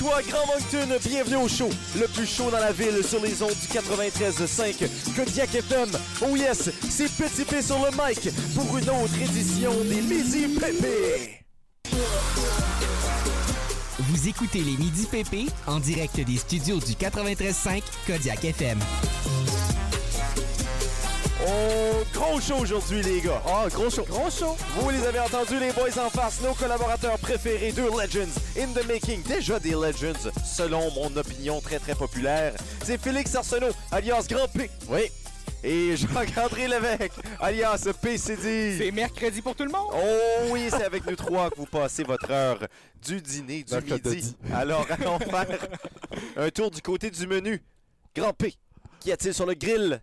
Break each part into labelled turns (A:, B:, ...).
A: toi, Grand Moncton. Bienvenue au show. Le plus chaud dans la ville sur les ondes du 93.5 Kodiak FM. Oh yes, c'est Petit P sur le mic pour une autre édition des Midi Pépé.
B: Vous écoutez les Midi PP en direct des studios du 93.5 Kodiak FM.
A: Oh, gros show aujourd'hui, les gars. Oh, gros show. Gros show. Vous les avez entendus, les boys en face, nos collaborateurs préférés, deux Legends in the making. Déjà des Legends, selon mon opinion très très populaire. C'est Félix Arsenault, alias Grand P. Oui. Et Jean-André Lévesque, alias PCD.
C: C'est mercredi pour tout le monde.
A: Oh oui, c'est avec nous trois que vous passez votre heure du dîner du midi. Alors, allons faire un tour du côté du menu. Grand P, qu'y a-t-il sur le grill?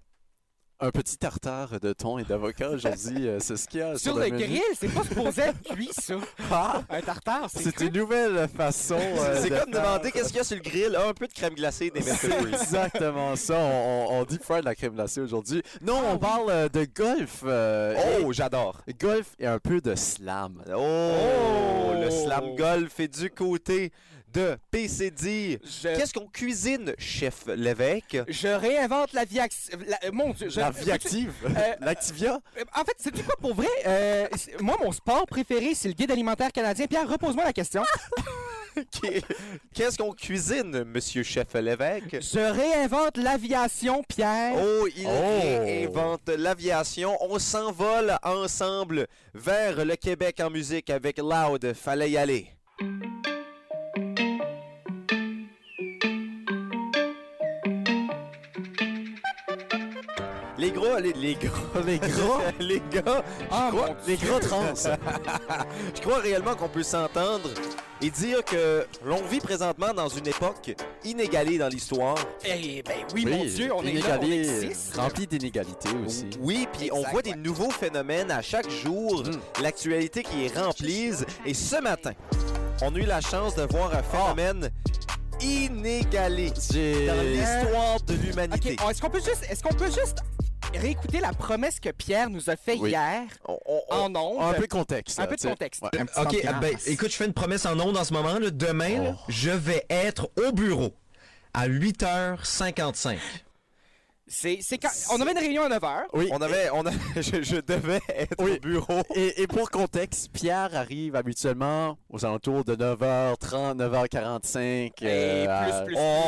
D: Un petit tartare de thon et d'avocat aujourd'hui, euh, c'est ce qu'il y a
C: Sur
D: sur,
C: le grill, c'est pas supposé être cuit, ça.
D: Ah,
C: Un tartare, c'est
D: c'est une nouvelle façon. euh,
A: c'est
D: de
A: comme demander qu'est-ce qu'il y a sur le grill. Ah, un peu de crème glacée des
D: C'est
A: Mercury.
D: exactement ça. On, on, on fry de la crème glacée aujourd'hui. Non, on parle euh, de golf. euh,
A: Oh, j'adore.
D: golf et un peu de slam.
A: Oh, le slam golf est du côté de PCD.
C: Je,
A: Qu'est-ce qu'on cuisine, chef l'évêque?
C: je réinvente la vie active. Mon Dieu. Je,
D: La vie active.
C: Euh,
D: L'Activia?
C: Euh, En fait, c'est quoi pour vrai? Euh, moi, mon sport préféré, c'est le guide alimentaire canadien. Pierre, repose-moi la question.
A: Qu'est-ce qu'on cuisine, monsieur chef l'évêque?
C: Je réinvente l'aviation, Pierre.
A: Oh, il
D: Oh.
A: réinvente l'aviation. On s'envole ensemble vers le Québec en musique avec Loud. Fallait y aller. Gros, les, les gros, les gros, les gars,
C: Ah,
A: je crois,
C: mon
A: les gros trans. je crois réellement qu'on peut s'entendre et dire que l'on vit présentement dans une époque inégalée dans l'histoire.
C: Eh ben oui, mon Dieu, on est là, on
D: inégalé,
C: existe.
D: Rempli d'inégalités aussi.
A: Oui, puis on voit des nouveaux phénomènes à chaque jour,
D: Mm.
A: l'actualité qui est remplie. Et ce matin, on a eu la chance de voir un phénomène inégalé dans l'histoire de l'humanité.
C: on- est-ce qu'on peut juste, est-ce qu'on peut juste réécouter la promesse que Pierre nous a fait
D: Oui.
C: hier
A: On- on- on-
C: en ondes?
D: Un peu de contexte.
C: Un peu de contexte.
D: Ouais.
E: OK, ben, écoute, je fais une promesse en ondes en ce moment. là. Demain, là,
D: Oh.
E: je vais être au bureau à 8h55.
C: C'est, c'est quand, on avait une réunion à 9h.
D: Oui.
A: on avait, on a, je, je devais être
D: Oui.
A: au bureau.
D: Et, et pour contexte, Pierre arrive habituellement aux alentours de 9h30, 9h45.
C: Et plus,
D: à-
C: plus,
A: Oh,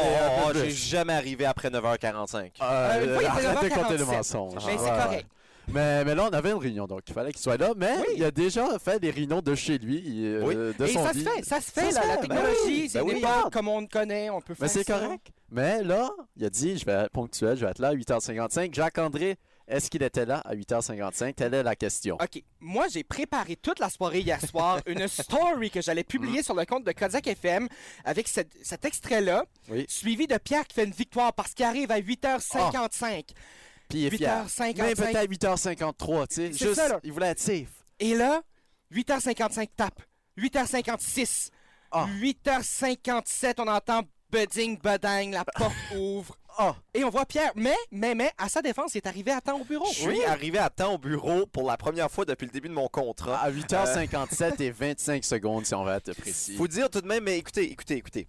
D: un peu
A: j'ai
D: plus.
A: jamais arrivé après 9h45.
D: Euh,
C: Euh, une fois, il était
D: arrête de compter le
C: 9h47.
D: mensonge.
C: Mais c'est correct.
D: Mais, mais là, on avait une réunion, donc il fallait qu'il soit là. Mais
C: Oui.
D: il a déjà fait des réunions de chez lui, euh,
A: Oui.
D: de
C: Et
D: son
C: ça
D: lit.
C: se fait, ça se fait,
D: Ça
C: la,
D: se
C: la
D: fait, ben
C: technologie,
D: ben oui.
C: pas comme on le connaît, on peut faire
D: Mais c'est correct. Mais là, il a dit, je vais être ponctuel, je vais être là à 8h55. Jacques-André, est-ce qu'il était là à 8h55? Telle est la question.
C: OK. Moi, j'ai préparé toute la soirée hier soir une story que j'allais publier sur le compte de Kodiak FM avec cette- cet extrait-là,
D: Oui.
C: suivi de Pierre qui fait une victoire parce qu'il arrive à 8h55.
D: Puis il est fier.
C: 8h55.
D: Même peut-être 8h53, tu sais.
C: C'est
D: Juste,
C: ça, là.
D: il voulait être safe.
C: Et là, 8h55 tape. 8h56.
D: Ah.
C: 8h57, on entend budding, budang, la porte ouvre.
D: Ah!
C: Et on voit Pierre. Mais, mais, mais, à sa défense, il est arrivé à temps au bureau.
A: Je suis arrivé à temps au bureau pour la première fois depuis le début de mon contrat.
D: À 8h57 et 25 secondes, si on va être précis.
A: Faut dire tout de même, mais écoutez, écoutez, écoutez.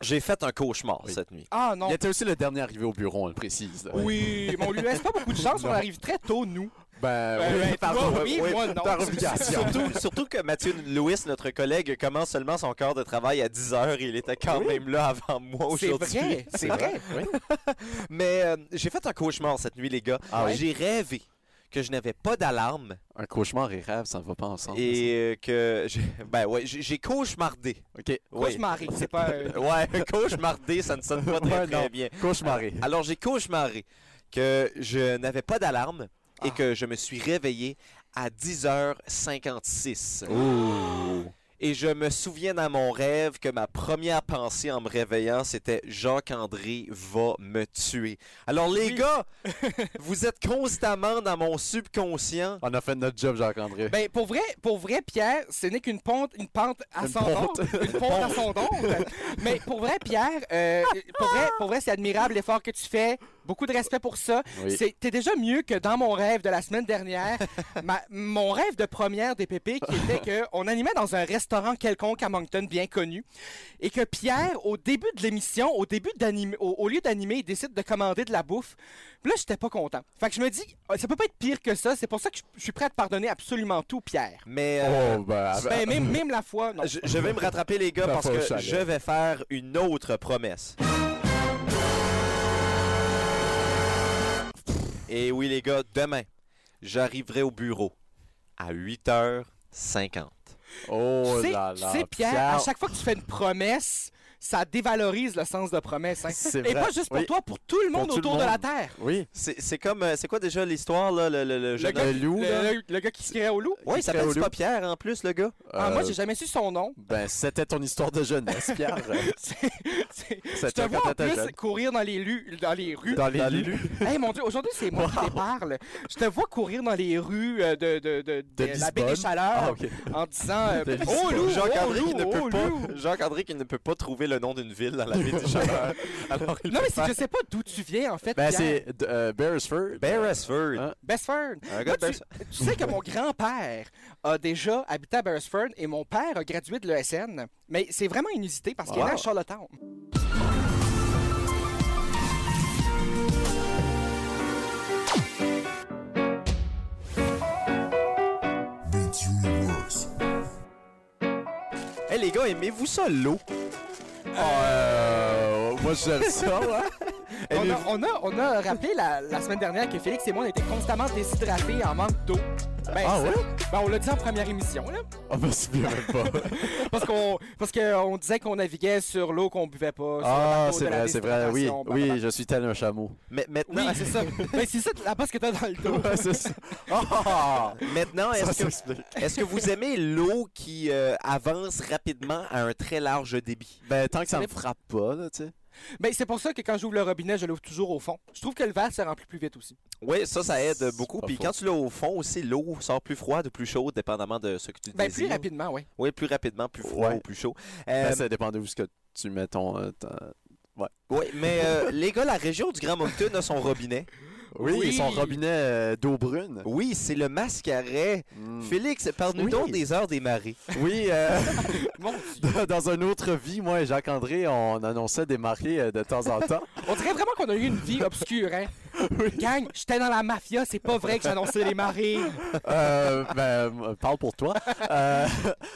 A: J'ai fait un cauchemar
D: Oui.
A: cette nuit.
C: Ah non.
D: Il était aussi le dernier arrivé au bureau, on le précise. là.
C: Oui, mais on lui laisse pas beaucoup de chance, on arrive très tôt, nous.
D: Ben,
C: Ben,
D: oui,
C: ben,
D: par,
C: toi, oui, moi, non.
D: par obligation.
A: Surtout, surtout que Mathieu Lewis, notre collègue, commence seulement son quart de travail à 10 heures et il était quand
D: Oui.
A: même là avant moi
C: C'est
A: aujourd'hui.
C: vrai, c'est vrai.
D: Oui.
A: Mais euh, j'ai fait un cauchemar cette nuit, les gars.
D: Ah oui?
A: J'ai rêvé que je n'avais pas d'alarme
D: Un cauchemar et rêve, ça ne va pas ensemble.
A: et euh, que j'ai- ben ouais, j'ai cauchemardé.
D: OK.
A: Oui.
C: Cauchemar, c'est pas. euh,
A: Ouais, cauchemardé, ça ne sonne pas très,
D: Ouais,
A: très bien.
D: Cauchemaré.
A: Alors j'ai cauchemaré que je n'avais pas d'alarme et
D: Ah.
A: que je me suis réveillé à 10h56.
D: Ouh.
A: Et je me souviens dans mon rêve que ma première pensée en me réveillant, c'était Jacques-André va me tuer. Alors les
C: Oui.
A: gars, vous êtes constamment dans mon subconscient.
D: On a fait notre job, Jacques-André.
C: Ben, pour vrai, pour vrai, Pierre, ce n'est qu'une pente, une pente
D: Une
C: ascendante.
D: pente.
C: Une pente ascendante. Mais pour vrai, Pierre, euh, pour vrai, pour vrai, c'est admirable l'effort que tu fais. Beaucoup de respect pour ça.
D: Oui.
C: C'est- T'es déjà mieux que dans mon rêve de la semaine dernière. Ma- mon rêve de première DPP qui était qu'on animait dans un restaurant restaurant quelconque à Moncton bien connu et que Pierre, au début de l'émission, au début d'animer, au, au lieu d'animer, il décide de commander de la bouffe. Puis là, j'étais pas content. Fait que je me dis, euh, ça peut pas être pire que ça. C'est pour ça que je, je suis prêt à te pardonner absolument tout, Pierre.
A: Mais euh,
D: Oh, ben,
C: Ben, même, même la fois, non.
A: je, je vais me rattraper, les gars, parce que je vais faire une autre promesse. Et oui, les gars, demain, j'arriverai au bureau à 8h50.
D: Oh
C: tu sais,
D: là
C: tu sais, Pierre, à chaque fois que tu fais une promesse, ça dévalorise le sens de promesse. hein. Et
D: vrai.
C: pas juste pour
D: Oui.
C: toi, pour tout le monde
D: Pour tout le
C: autour de la
D: monde.
C: Terre.
D: Oui.
A: C'est c'est comme. euh, C'est quoi déjà l'histoire, là? Le, le, le jeune
C: gars
D: loup.
C: Le, le- le gars qui se criait au loup?
A: Ouais, il s'appelle pas Pierre en plus, le gars.
C: Ah, moi,
D: Euh,
C: j'ai jamais su son nom.
D: Ben, c'était ton histoire de jeunesse, Pierre.
C: C'est- c'est- Je te vois en plus
D: jeune.
C: courir dans les, lu- dans les rues.
D: Dans les
A: Dans les.
C: Hey mon Dieu, aujourd'hui c'est moi qui te parle. Je te vois courir dans les rues euh, de, de, de,
D: De
C: de la baie des. Chaleurs
D: Ah, ok.
C: en disant euh. Oh loup, oh
A: Jacques-André qui,
C: loup,
A: ne
C: oh
A: peut pas-
C: loup.
A: Jacques-André qui ne peut pas trouver le nom d'une ville dans la ville. Alors, il
C: Non mais c'est
A: faire
C: que je sais pas d'où tu viens en fait.
D: Ben, c'est euh, Beresford.
A: Beresford.
D: Hein?
C: Moi, tu,
A: Beresford.
C: tu sais que mon grand-père a déjà habité à Beresford et mon père a gradué de l'ESN. Mais c'est vraiment inusité parce qu'il est
D: Wow.
C: né à Charlottetown.
A: Hey les gars, aimez-vous ça l'eau?
D: Euh, moi, j'aime ça, ouais.
C: On a, on, a, on a rappelé la, la semaine dernière que Félix et moi on était constamment déshydratés en manque d'eau. Ben,
D: Ah ouais?
C: ben, on l'a dit en première émission, là.
D: Ah, ben, c'est bien même pas.
C: Parce qu'on parce qu'on disait qu'on naviguait sur l'eau qu'on buvait pas. sur le
D: Ah,
C: bateau
D: c'est
C: de la
D: vrai, c'est vrai. Oui,
C: blablabla.
D: oui, je suis tel un chameau.
A: Mais maintenant,
C: Oui, c'est ça. Ben, c'est ça la base que t'as dans le dos.
D: Ouais, c'est ça. Ah!
A: maintenant
D: Ça
A: est-ce que,
D: s'explique.
A: est-ce que vous aimez l'eau qui euh, avance rapidement à un très large débit?
D: Ben, tant que ça me frappe pas, là, tu sais.
C: Ben, c'est pour ça que quand j'ouvre le robinet, je l'ouvre toujours au fond. Je trouve que le verre se remplit plus vite aussi.
A: Oui, ça, ça aide beaucoup. Puis
D: faux.
A: quand tu l'as au fond aussi, l'eau sort plus froide ou plus chaude, dépendamment de ce que tu
C: Ben,
A: désires.
C: plus rapidement, oui.
A: Oui, plus rapidement, plus froid
D: Ouais.
A: ou plus chaud.
D: Ben,
A: Euh,
D: ça dépend de où ce que tu mets ton... euh, ton-
A: oui, mais euh, les gars, la région du Grand Moncton a son robinet.
D: Oui,
C: Oui.
D: son robinet euh, d'eau brune.
A: Oui, c'est le mascaret.
D: Mm.
A: Félix, parle-nous
D: Oui.
A: donc des heures des marées.
D: Oui, euh,
C: Mon Dieu.
D: dans une autre vie, moi et Jacques-André, on annonçait des marées euh, de temps en temps.
C: On dirait vraiment qu'on a eu une vie obscure, hein. Gang, j'étais dans la mafia, c'est pas vrai que j'annonçais les marées.
D: Euh, ben, parle pour toi. Euh,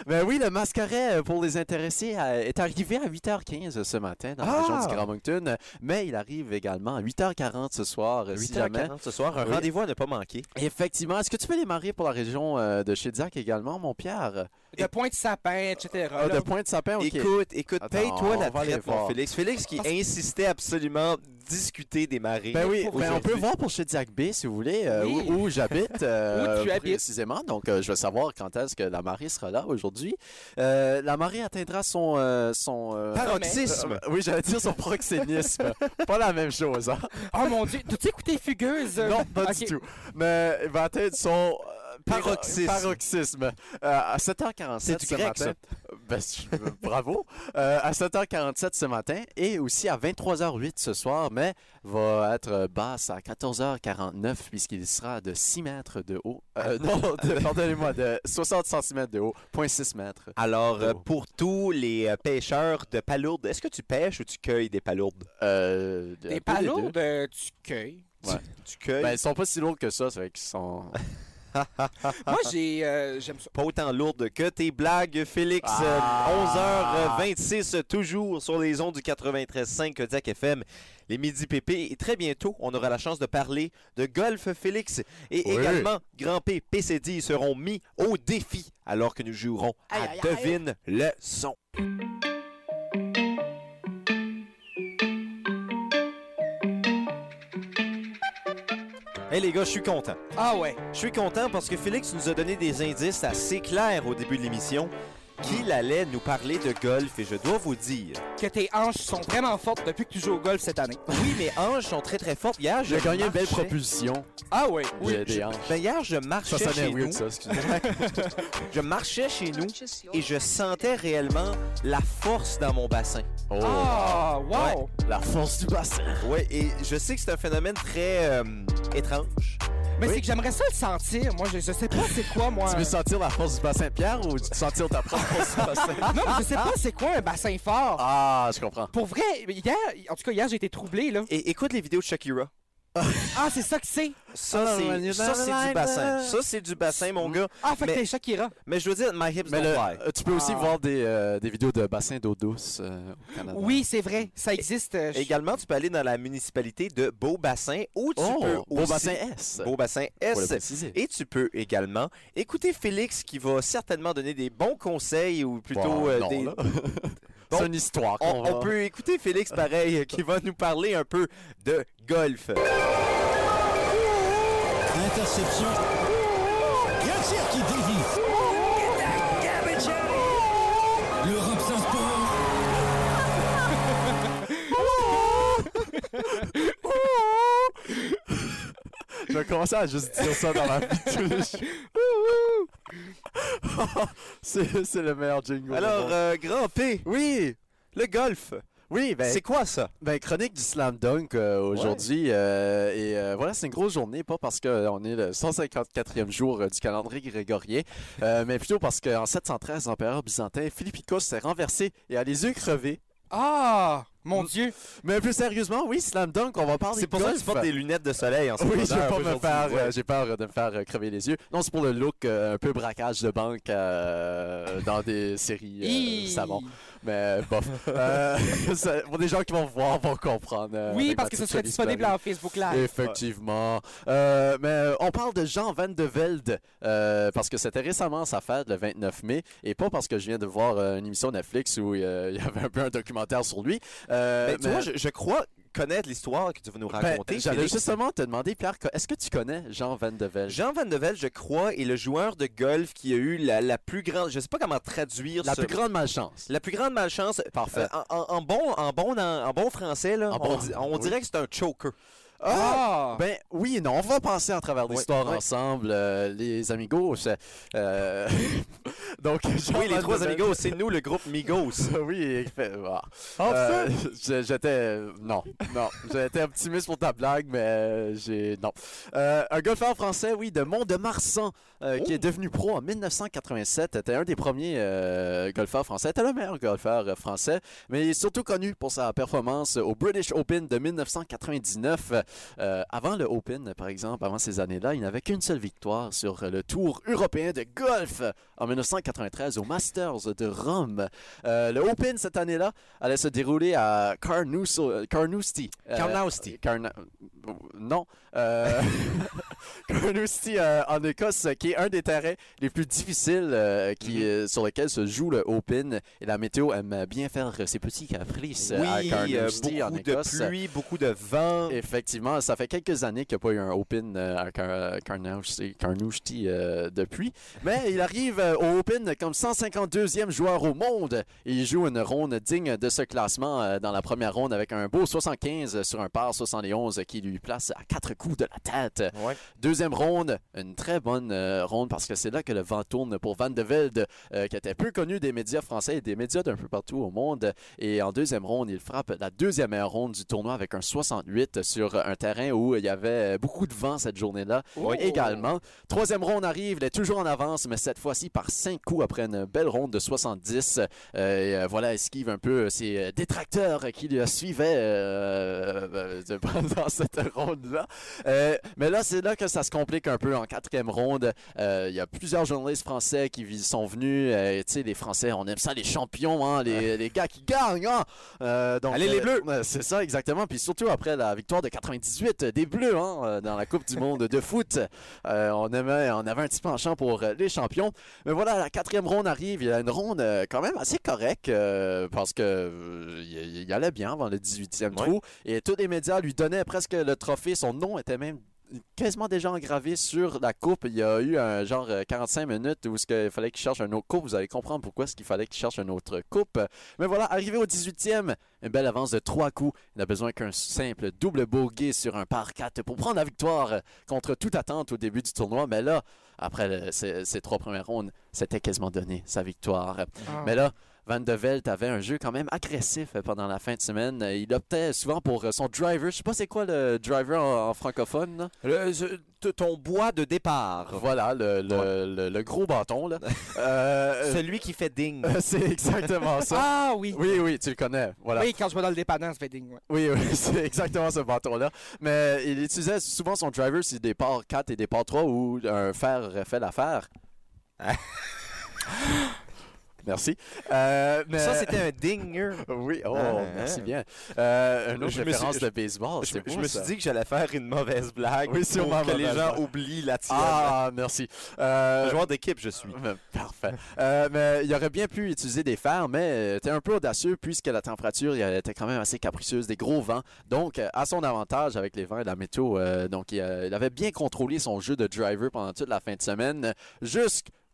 D: ben oui, le mascaret, pour les intéressés, est arrivé à 8h15 ce matin dans la
A: Ah!
D: région du Grand Moncton, mais il arrive également à 8h40 ce soir, si jamais.
A: 8h40 ce soir, un
D: Oui.
A: rendez-vous à ne pas manquer.
D: Effectivement. Est-ce que tu peux les marier pour la région euh, de Chédiac également, mon Pierre?
C: De point de sapin, etc.
D: Ah,
C: là.
D: de Pointe-Sapin, OK.
A: Écoute, écoute, paye-toi la traite, mon. Félix. Félix qui insistait absolument discuter des marées.
D: Ben oui, ben on peut voir pour Chediac B si vous voulez, euh,
C: Oui.
D: où, où j'habite euh,
C: Où tu habites.
D: précisément. Donc, euh, je veux savoir quand est-ce que la marée sera là aujourd'hui. La marée atteindra son... son
A: Paroxysme.
D: oui, j'allais dire son proxénisme. pas la même chose, hein?
C: Oh mon Dieu, t'as-tu écouté Fugueuse?
D: Non, pas du tout. Mais il va atteindre son...
A: Paroxysme.
D: Paroxysme. Euh, à 7h47
A: C'est du
D: ce
A: grec,
D: matin.
A: ça?
D: Ben, je- bravo. Euh, à 7h47 ce matin et aussi à 23h08 ce soir, mais va être basse à 14h49 puisqu'il sera de 6 mètres de haut. Euh, non, de- pardonnez-moi, de 60 cm de haut, 0.6 mètres.
A: Alors, pour tous les pêcheurs de palourdes, est-ce que tu pêches ou tu cueilles des palourdes?
D: Euh,
C: Des
D: des
C: palourdes, tu cueilles.
D: Ouais.
A: Tu cueilles?
D: Ben, ils sont pas si lourds que ça, c'est vrai qu'ils sont...
C: Moi, j'ai, euh, j'aime ça.
A: pas autant lourde que tes blagues, Félix.
D: Ah.
A: Euh, 11h26, toujours sur les ondes du 93.5 Kodiak FM. Les Midi Pépé. Et très bientôt, on aura la chance de parler de golf, Félix. Et
D: Oui.
A: également, Grand P, PCD seront mis au défi alors que nous jouerons à
C: Aïe, aïe, aïe.
A: Devine le son. Hey les gars, je suis content.
C: Ah ouais.
A: Je suis content parce que Félix nous a donné des indices assez clairs au début de l'émission qu'il allait nous parler de golf et je dois vous dire.
C: Que tes hanches sont vraiment fortes depuis que tu joues au golf cette année.
A: Oui, mes hanches sont très très fortes. Hier,
D: J'ai gagné une belle propulsion.
C: Ah ouais.
D: J'ai des hanches.
A: Ben, hier, je marchais
D: Ça sonnait
A: chez
D: weird,
A: nous.
D: ça.
A: Je marchais chez nous et je sentais réellement la force dans mon bassin.
D: Oh,
C: Ah, wow.
D: la force du bassin.
A: Ouais, et je sais que c'est un phénomène très euh, étrange.
C: Mais
D: Oui.
C: c'est que j'aimerais ça le sentir. Moi, je, je sais pas c'est quoi, moi.
D: Tu veux sentir la force du bassin de pierre ou sentir ta propre force du bassin?
C: Non, mais je sais pas c'est quoi un bassin fort.
D: Ah, je comprends.
C: Pour vrai, hier, en tout cas, hier, j'ai été troublé, là.
A: Et écoute les vidéos de Shakira.
C: Ah, c'est ça que c'est?
A: Ça,
D: Ah,
A: c'est ça, c'est du bassin. Ça, c'est du bassin, mon gars.
C: Ah, fait
A: Mais-
C: que t'es Shakira.
A: Mais je veux dire, my hips
D: Mais
A: don't
D: le-
A: fly.
D: euh, tu peux aussi
C: Ah.
D: voir des, euh, des vidéos de bassins d'eau douce euh, au Canada.
C: Oui, c'est vrai. Ça existe. euh, je-
A: Également, tu peux aller dans la municipalité de Beau-Bassin ou tu
D: Oh,
A: peux
D: beau
A: aussi-
D: bassin S.
A: Beau-Bassin S. Et tu peux également écouter Félix qui va certainement donner des bons conseils ou plutôt
D: Bon,
A: euh,
D: non,
A: des...
D: c'est une histoire.
A: On, on
D: va-
A: peut écouter Félix pareil euh, qui va nous parler un peu de golf.
F: Interception. Tir qui dévie. L'Europe s'inspire.
D: Je vais commencer à juste dire ça dans ma vie c'est le meilleur jingle.
A: Alors, euh, Grand P,
D: oui,
A: le golf,
D: oui, ben,
A: c'est quoi ça?
D: ben, chronique du slam dunk euh, aujourd'hui. euh, et euh, voilà, c'est une grosse journée, pas parce qu'on est le 154e jour du calendrier grégorien, mais plutôt parce qu'en 713, l'empereur byzantin Philippicus s'est renversé et a les yeux crevés.
C: Ah, mon Dieu.
D: Mais plus sérieusement, oui, slam dunk, on va parler
A: C'est
D: de
A: pour ça que tu portes des lunettes de soleil en ce
D: Oui,
A: moment.
D: je vais pas me faire,
A: Ouais.
D: euh, j'ai peur de me faire euh, crever les yeux. Non, c'est pour le look euh, un peu braquage de banque euh, dans des séries euh, savon. Mais bof. Euh, pour des gens qui vont voir, vont comprendre. euh,
C: Oui, parce que ce serait disponible en Facebook Live.
D: Effectivement. Euh, mais on parle de Jean Van de Velde euh, parce que c'était récemment sa fête, le 29 mai, et pas parce que je viens de voir euh, une émission Netflix où euh, il y avait un peu un documentaire sur lui. Euh,
A: Ben, tu
D: mais-
A: vois, je, je crois connaître l'histoire que tu vas nous
D: ben,
A: raconter.
D: J'allais justement te demander, Pierre, est-ce que tu connais Jean Van de Velde?
A: Jean Van de Velde, je crois, est le joueur de golf qui a eu la, la plus grande. Je sais pas comment traduire
D: La
A: ce-
D: plus grande malchance.
A: La plus grande malchance.
D: Parfait.
A: Euh, en, bon, en bon, en, en bon français, là, on,
D: oui.
A: dirait que c'est un choker.
C: Ah!
D: Ben oui et non, on va passer à travers l'histoire ensemble, euh, les amigos. euh, Donc,
A: oui, les trois amigos, c'est nous, le groupe Migos.
D: oui, fait- ah.
A: Enfin!
D: Euh, j'étais non, non, j'étais optimiste pour ta blague, mais j'ai non. Un golfeur français, oui, de Mont-de-Marsan, qui est devenu pro en 1987, était un des premiers golfeurs français, était le meilleur golfeur français, mais il est surtout connu pour sa performance au British Open de 1999. Euh, avant le Open, par exemple, avant ces années-là, il n'avait qu'une seule victoire sur le Tour européen de golf en 1993 au Masters de Rome. Euh, le Open cette année-là allait se dérouler à Carnoust, Carnoustie. Euh,
A: Carnoustie.
D: Carna- Non. Carnoustie en Écosse, qui est un des terrains les plus difficiles qui,
A: Mhm.
D: sur lesquels se joue le Open. Et la météo aime bien faire ses petits caprices à
A: Oui, euh,
D: Carnoustie en
A: beaucoup de
D: Écosse.
A: pluie, beaucoup de vent.
D: Effectivement, ça fait quelques années qu'il n'y a pas eu un Open à Car- Carnoustie depuis. Mais il arrive euh, au Open comme 152e joueur au monde. Il joue une ronde digne de ce classement euh, dans la première ronde avec un beau 75 sur un par 71 qui lui place à quatre coups de la tête.
A: Ouais.
D: Deuxième ronde, une très bonne euh, ronde parce que c'est là que le vent tourne pour Van de Velde, qui était peu connu des médias français et des médias d'un peu partout au monde. Et en deuxième ronde, il frappe la deuxième ronde du tournoi avec un 68 sur un terrain où il y avait beaucoup de vent cette journée-là
A: Oui.
D: également. Troisième ronde arrive, il est toujours en avance, mais cette fois-ci par cinq coups après une belle ronde de 70. Euh, et, euh, voilà, esquive un peu ses détracteurs qui le suivaient euh, euh, pendant cette ronde-là. Euh, mais là, c'est là que ça se complique un peu en quatrième ronde. Il y a plusieurs journalistes français qui sont venus. tu sais, les Français, on aime ça, les champions, hein, les, les gars qui gagnent. hein. Donc,
A: Allez, les Bleus!
D: c'est ça, exactement. Puis surtout après la victoire de 98 des Bleus hein, euh, dans la Coupe du monde de foot. Euh, on, aimait, on avait un petit penchant pour euh, les champions. Mais voilà, la quatrième ronde arrive. Il y a une ronde euh, quand même assez correcte euh, parce que euh, il, il allait bien avant le 18e trou. Et tous les médias lui donnaient presque le trophée. Son nom était même quasiment déjà engravé sur la coupe. Il y a eu un genre euh, 45 minutes où ce il fallait qu'il cherche un autre coupe. Vous allez comprendre pourquoi est-ce qu'il fallait qu'il cherche une autre coupe. Mais voilà, arrivé au 18e, une belle avance de trois coups. Il n'a besoin qu'un simple double bogey sur un par 4 pour prendre la victoire euh, contre toute attente au début du tournoi. Mais là, après le- ces, ces trois premières rondes, c'était quasiment donné, sa victoire.
C: Ah.
D: Mais là, Van de Velde avait un jeu quand même agressif pendant la fin de semaine. Il optait souvent pour euh, son driver. Je sais pas c'est quoi le driver en, en francophone.
A: Le- ton bois de départ.
D: Voilà, le, le- le- le gros bâton. Là. Euh,
A: Celui qui fait ding.
D: c'est exactement ça.
C: Ah oui.
D: Oui, oui, tu le connais. Voilà.
C: Oui, quand je vais dans le dépanneur, ça fait ding. ouais.
D: Oui, oui, c'est exactement ce bâton-là. Mais il utilisait souvent son driver sur des parts 4 et des parts 3 où un fer aurait fait l'affaire. Merci. Euh, mais...
A: Ça, c'était un dinger.
D: Oui, oh,
A: Ah,
D: merci
A: ah.
D: bien. Euh, une autre
A: Je me suis-
D: référence de baseball,
A: Je, me suis dit que j'allais faire une mauvaise blague
D: Oui,
A: pour que les gens
D: blague.
A: oublient la tienne.
D: Ah, merci. Euh,
A: Joueur d'équipe, je suis.
D: Euh, Parfait. Euh, mais il aurait bien pu utiliser des fers, mais était un peu audacieux puisque la température elle était quand même assez capricieuse, des gros vents. Donc, euh, à son avantage avec les vents et la météo, euh, donc il, euh, il avait bien contrôlé son jeu de driver pendant toute la fin de semaine, euh,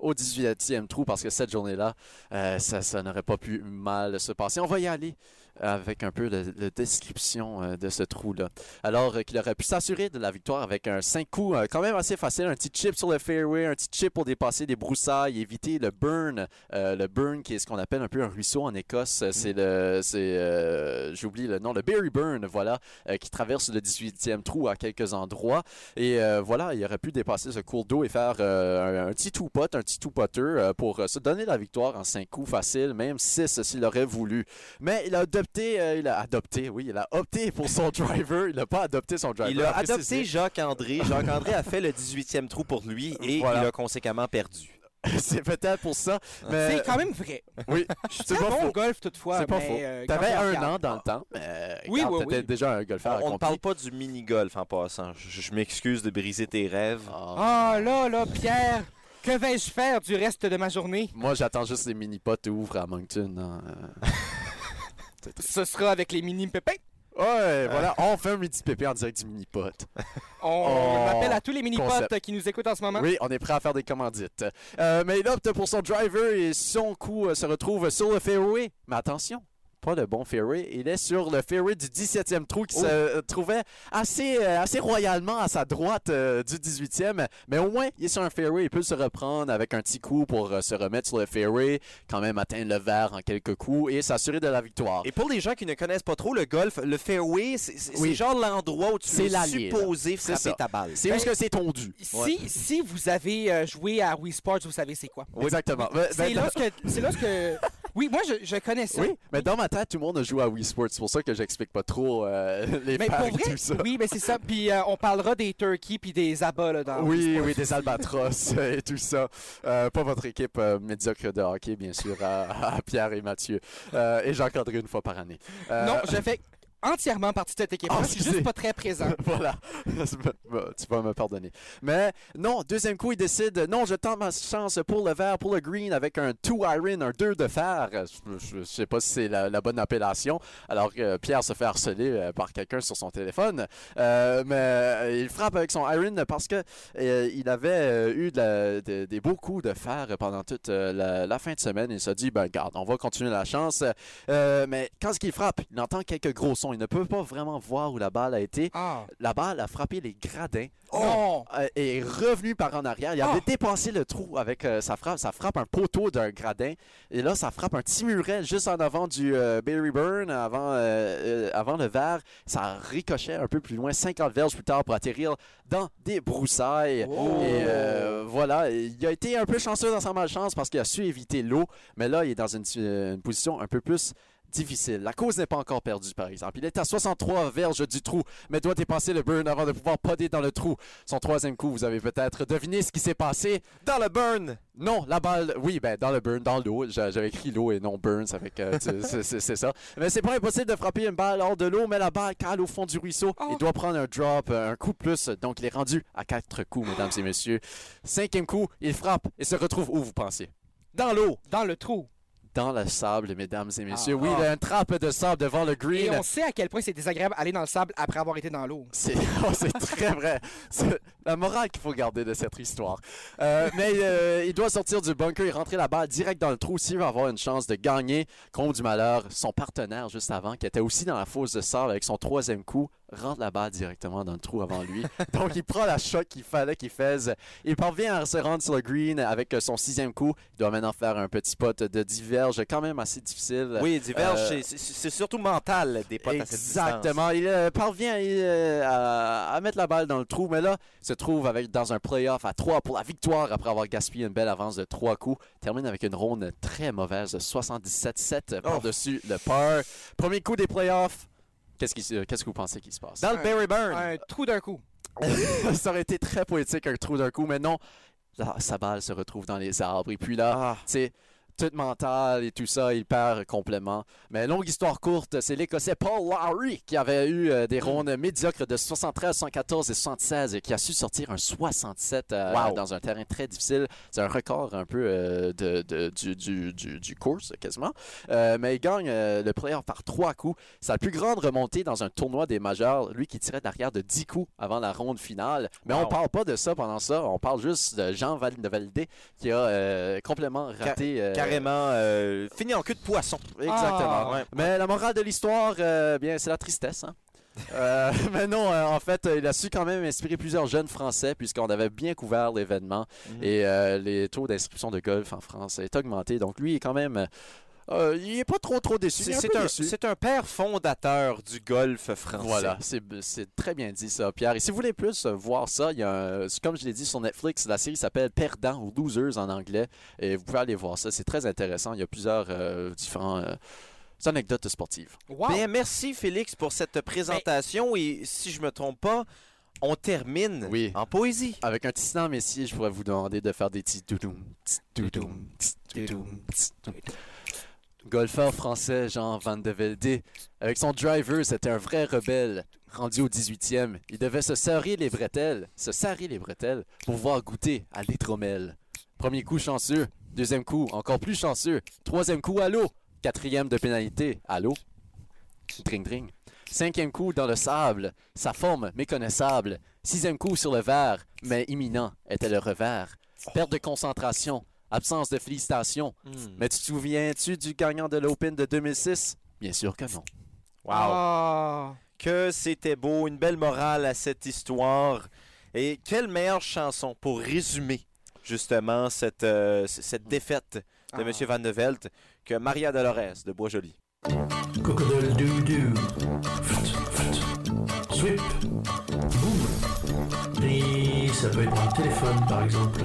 D: jusqu'au 18e trou, parce que cette journée-là, euh, ça n'aurait pas pu mal se passer. On va y aller avec un peu de, de description euh, de ce trou-là. Alors euh, qu'il aurait pu s'assurer de la victoire avec un 5 coups euh, quand même assez facile, un petit chip sur le fairway, un petit chip pour dépasser des broussailles, éviter le burn, euh, le burn qui est ce qu'on appelle un peu un ruisseau en Écosse. Euh, C'est le, c'est, euh, j'oublie le nom, le Berry Burn, voilà, euh, qui traverse le 18e trou à quelques endroits. Et voilà, il aurait pu dépasser ce cours d'eau et faire un, un petit two pot, un petit two potter euh, pour se donner la victoire en 5 coups facile, même 6 s'il aurait voulu. Mais il a adopté, euh, il a adopté, oui, il a opté pour son driver. Il n'a pas adopté son driver.
A: Il a
D: préciser.
A: adopté Jacques-André. Jacques-André a fait le 18e trou pour lui et
D: Voilà.
A: il a conséquemment perdu.
D: C'est peut-être pour ça. Mais
C: C'est quand même vrai.
D: oui,
C: C'est
D: c'est pas
C: bon au golf toutefois.
D: C'est pas faux.
C: euh,
D: T'avais un
C: regarde-
D: an dans le temps, mais
C: Oui,
D: regarde,
C: oui,
D: t'étais
C: oui.
D: déjà un golfeur
A: On ne parle pas du mini-golf en passant. Je, je m'excuse de briser tes rêves.
D: Ah.
C: Ah là là, Pierre, que vais-je faire du reste de ma journée?
D: Moi, j'attends juste les mini-potes ouvrent à Moncton. hein.
C: Ce sera avec les mini pépins.
D: Ouais, voilà, on fait un midi pépé en direct du mini-pot.
C: On
D: Oh,
C: m'appelle à tous les mini-potes
D: concept.
C: qui nous écoutent en ce moment.
D: Oui, on est prêt à faire des commandites. Euh, mais il opte pour son driver et son coup euh, se retrouve sur le fairway. Mais attention, pas le bon fairway. Il est sur le fairway du 17e trou qui se euh, trouvait assez, euh, assez royalement à sa droite euh, du 18e. Mais au moins, il est sur un fairway. Il peut se reprendre avec un petit coup pour euh, se remettre sur le fairway, quand même atteindre le vert en quelques coups et s'assurer de la victoire.
A: Et pour les gens qui ne connaissent pas trop le golf, le fairway, c'est
D: Oui.
A: genre l'endroit où tu
D: C'est
A: es
D: là.
A: supposé
D: C'est
A: frapper ta balle.
D: C'est juste que c'est tondu.
C: Si, si vous avez euh, joué à Wii Sports, vous savez c'est quoi.
D: Exactement. Ben,
C: C'est
D: ben,
C: lorsque, c'est lorsque... Oui, moi, je, je connais ça.
D: Oui, mais dans ma tête, tout le monde a joué à Wii Sports. C'est pour ça que j'explique pas trop euh, les
C: Mais pour vrai,
D: tout ça.
C: oui, mais c'est ça. Puis euh, on parlera des turkeys puis des abats là, dans
D: Oui, oui, des albatros et tout ça. Euh, pas votre équipe médiocre de hockey, bien sûr, à, à Pierre et Mathieu. Et j'encadre une fois par année.
C: Non, je fais entièrement partie de cette équipe.
D: Ah,
C: je suis
D: excusez.
C: juste pas très présent.
D: voilà. tu vas me pardonner. Mais non, deuxième coup, il décide non, je tente ma chance pour le vert, pour le green avec un 2 iron, un 2 de fer. Je, je sais pas si c'est la, la bonne appellation. Alors que Pierre se fait harceler euh, par quelqu'un sur son téléphone. Euh, mais euh, il frappe avec son iron parce que il avait eu de la- de- des beaux coups de fer pendant toute la, la fin de semaine. Il s'est dit, ben garde, on va continuer la chance. Mais quand il frappe, il entend quelques gros sons. Il ne peut pas vraiment voir où la balle a été.
C: Ah.
D: La balle a frappé les gradins
C: Non!
D: euh, et est revenu par en arrière. Il avait
C: Oh!
D: dépassé le trou avec euh, sa frappe. Ça frappe un poteau d'un gradin. Et là, ça frappe un petit muret juste en avant du euh, Berry Burn, avant, euh, avant le verre. Ça ricochet un peu plus loin, 50 verges plus tard pour atterrir dans des broussailles.
C: Oh!
D: Et voilà, il a été un peu chanceux dans sa malchance parce qu'il a su éviter l'eau. Mais là, il est dans une, une position un peu plus difficile. La cause n'est pas encore perdue, par exemple. Il est à 63 verges du trou, mais doit dépasser le burn avant de pouvoir podder dans le trou. Son troisième coup, vous avez peut-être deviné ce qui s'est passé.
A: Dans le burn!
D: Non, la balle, oui, ben dans le burn, dans l'eau. J'a- J'avais écrit l'eau et non burn, ça fait que c'est- ça. Mais c'est pas impossible de frapper une balle hors de l'eau, mais la balle cale au fond du ruisseau.
C: Oh.
D: Il doit prendre un drop, euh, un coup plus, donc il est rendu à quatre coups, mesdames et messieurs. Cinquième coup, il frappe et se retrouve où vous pensez
A: Dans l'eau!
C: Dans le trou.
D: Dans le sable, mesdames et messieurs.
C: Ah.
D: oui, il a une trappe de sable devant le
C: Et
D: green.
C: on sait à quel point c'est désagréable aller dans le sable après avoir été dans l'eau.
D: C'est oh, très vrai. C'est la morale qu'il faut garder de cette histoire. Euh, mais euh, il doit sortir du bunker et rentrer la balle direct dans le trou s'il veut avoir une chance de gagner. Contre du malheur, son partenaire juste avant, qui était aussi dans la fosse de sable avec son troisième coup, rentre la balle directement dans le trou avant lui. Donc, il prend la shot qu'il fallait qu'il fasse. Il parvient à se rendre sur le green avec son sixième coup. Il doit maintenant faire un petit pot de diverge quand même assez difficile.
A: Oui, diverge,
D: Euh,
A: c'est- surtout mental, des potes à cette distance.
D: Exactement. Il euh, parvient euh, à, à mettre la balle dans le trou, mais là, il se trouve avec, dans un playoff à 3 pour la victoire après avoir gaspillé une belle avance de 3 coups. Termine avec une ronde très mauvaise de 77-7 par-dessus le par. Premier coup des playoffs. Qu'est-ce, qui se- qu'est-ce que vous pensez qui se passe?
A: Dans le Barry Burn.
C: Un trou d'un coup.
D: Ça aurait été très poétique, un trou d'un coup, mais non. Là, sa balle se retrouve dans les arbres. Et puis là,
A: Ah.
D: tu sais, tout mental et tout ça, il perd complètement. Mais longue histoire courte, c'est l'Écossais Paul Lowry qui avait eu euh, des rondes médiocres de 73, 114 et 76 et qui a su sortir un 67 euh,
A: Wow.
D: dans un terrain très difficile. C'est un record un peu euh, de, de- du, du, du, du course, quasiment. Mais il gagne le playoff par trois coups. C'est la plus grande remontée dans un tournoi des majeurs. Lui qui tirait derrière de 10 coups avant la ronde finale. Mais
A: Wow.
D: on parle pas de ça pendant ça. On parle juste de Jean Val- de Validé qui a complètement raté.
A: Carrément euh, fini en queue de poisson.
D: Exactement.
C: Ah.
A: Ouais.
D: Mais la morale de l'histoire, euh, bien, c'est la tristesse. hein. Euh, mais non, euh, en fait, euh, il a su quand même inspirer plusieurs jeunes Français puisqu'on avait bien couvert l'événement
A: Mhm.
D: et les taux d'inscription de golf en France est augmenté. Donc lui, est quand même, euh, il est pas trop trop déçu.
A: C'est un, père fondateur du golf français.
D: Voilà, c'est c'est très bien dit ça, Pierre. Et si vous voulez plus euh, voir ça, il y a un- comme je l'ai dit sur Netflix, la série s'appelle Perdants ou Losers en anglais. Et vous pouvez aller voir ça, c'est très intéressant. Il y a plusieurs euh, différents euh, anecdotes sportives.
C: Wow.
A: Bien, merci Félix pour cette présentation. Et si je me trompe pas, on termine
D: Oui.
A: en poésie.
D: Avec un Tissant Messier, je pourrais vous demander de faire des petits doudoum, Golfeur français Jean Van de Velde, avec son driver, c'était un vrai rebelle. Rendu au 18e, il devait se serrer les bretelles, se serrer les bretelles pour pouvoir goûter à l'hydromel. Premier coup chanceux, deuxième coup encore plus chanceux, troisième coup à l'eau, quatrième de pénalité à l'eau. Dring dring. Cinquième coup dans le sable, sa forme méconnaissable. Sixième coup sur le verre, mais imminent était le revers. Perte de concentration, absence de félicitations.
A: Hmm.
D: Mais tu te souviens-tu du gagnant de l'Open de 2006? Bien sûr que non.
A: Wow.
C: Ah.
A: Que c'était beau, une belle morale à cette histoire. Et quelle meilleure chanson pour résumer justement cette, euh, cette défaite de
C: Ah.
A: M. Van de Velt que Maria Dolores de Bois-Joli.
F: Sweep. Boom. Et ça peut être un téléphone par exemple.